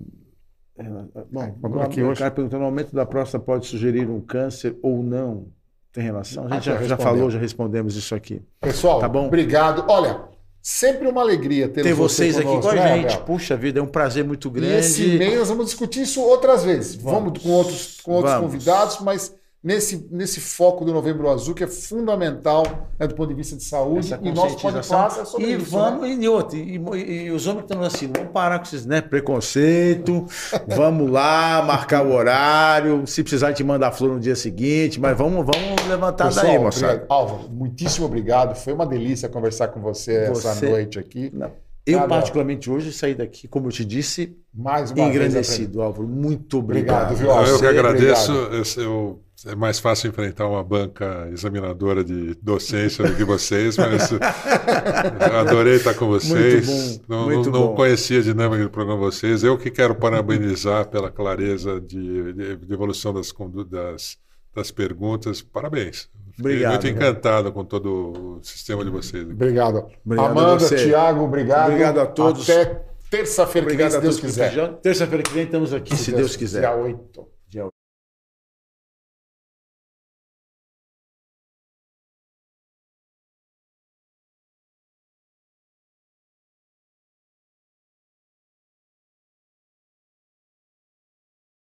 Bom, Mandou aqui hoje. cara perguntando, o aumento da próstata pode sugerir um câncer ou não? Tem relação? A Ah, gente já já, já respondemos. falou, já respondemos isso aqui. Pessoal, Tá bom. obrigado. Olha, sempre uma alegria ter, Ter você vocês aqui conosco, com a né, gente. Puxa vida, é um prazer muito E grande. esse e-mail nós vamos discutir isso outras vezes. Vamos, Vamos. com outros, com outros Vamos. convidados, mas nesse, nesse foco do Novembro Azul, que é fundamental né, do ponto de vista de saúde. Essa E nosso podcast é sobre e isso. vamos, né? e, outro, e, e- e os homens que estão assim, vamos parar com esses né, preconceito, (laughs) vamos lá, marcar o horário, se precisar te mandar flor no dia seguinte, mas vamos, vamos levantar Pessoal, daí, moçada. Álvaro, muitíssimo obrigado. Foi uma delícia conversar com você, essa Você- noite aqui. Não, Eu, Nada. particularmente, hoje saí daqui, como eu te disse, Mais uma vez. engrandecido, Álvaro. Muito obrigado. Obrigado, viu, Eu, Álvaro? eu que agradeço. obrigado. Eu, eu- é mais fácil enfrentar uma banca examinadora de docência do que vocês, mas adorei estar com vocês. Muito bom, não, muito não bom. conhecia a dinâmica do programa de vocês. Eu que quero parabenizar pela clareza de, de- de evolução das, das, das perguntas. Parabéns. Fiquei Obrigado, muito né? encantado com todo o sistema de vocês. Obrigado. Obrigado Amanda, você. Tiago, obrigado. Obrigado a todos. Até terça-feira que vem, se Deus quiser. Terça-feira que vem estamos aqui, se Deus quiser. Dia 8.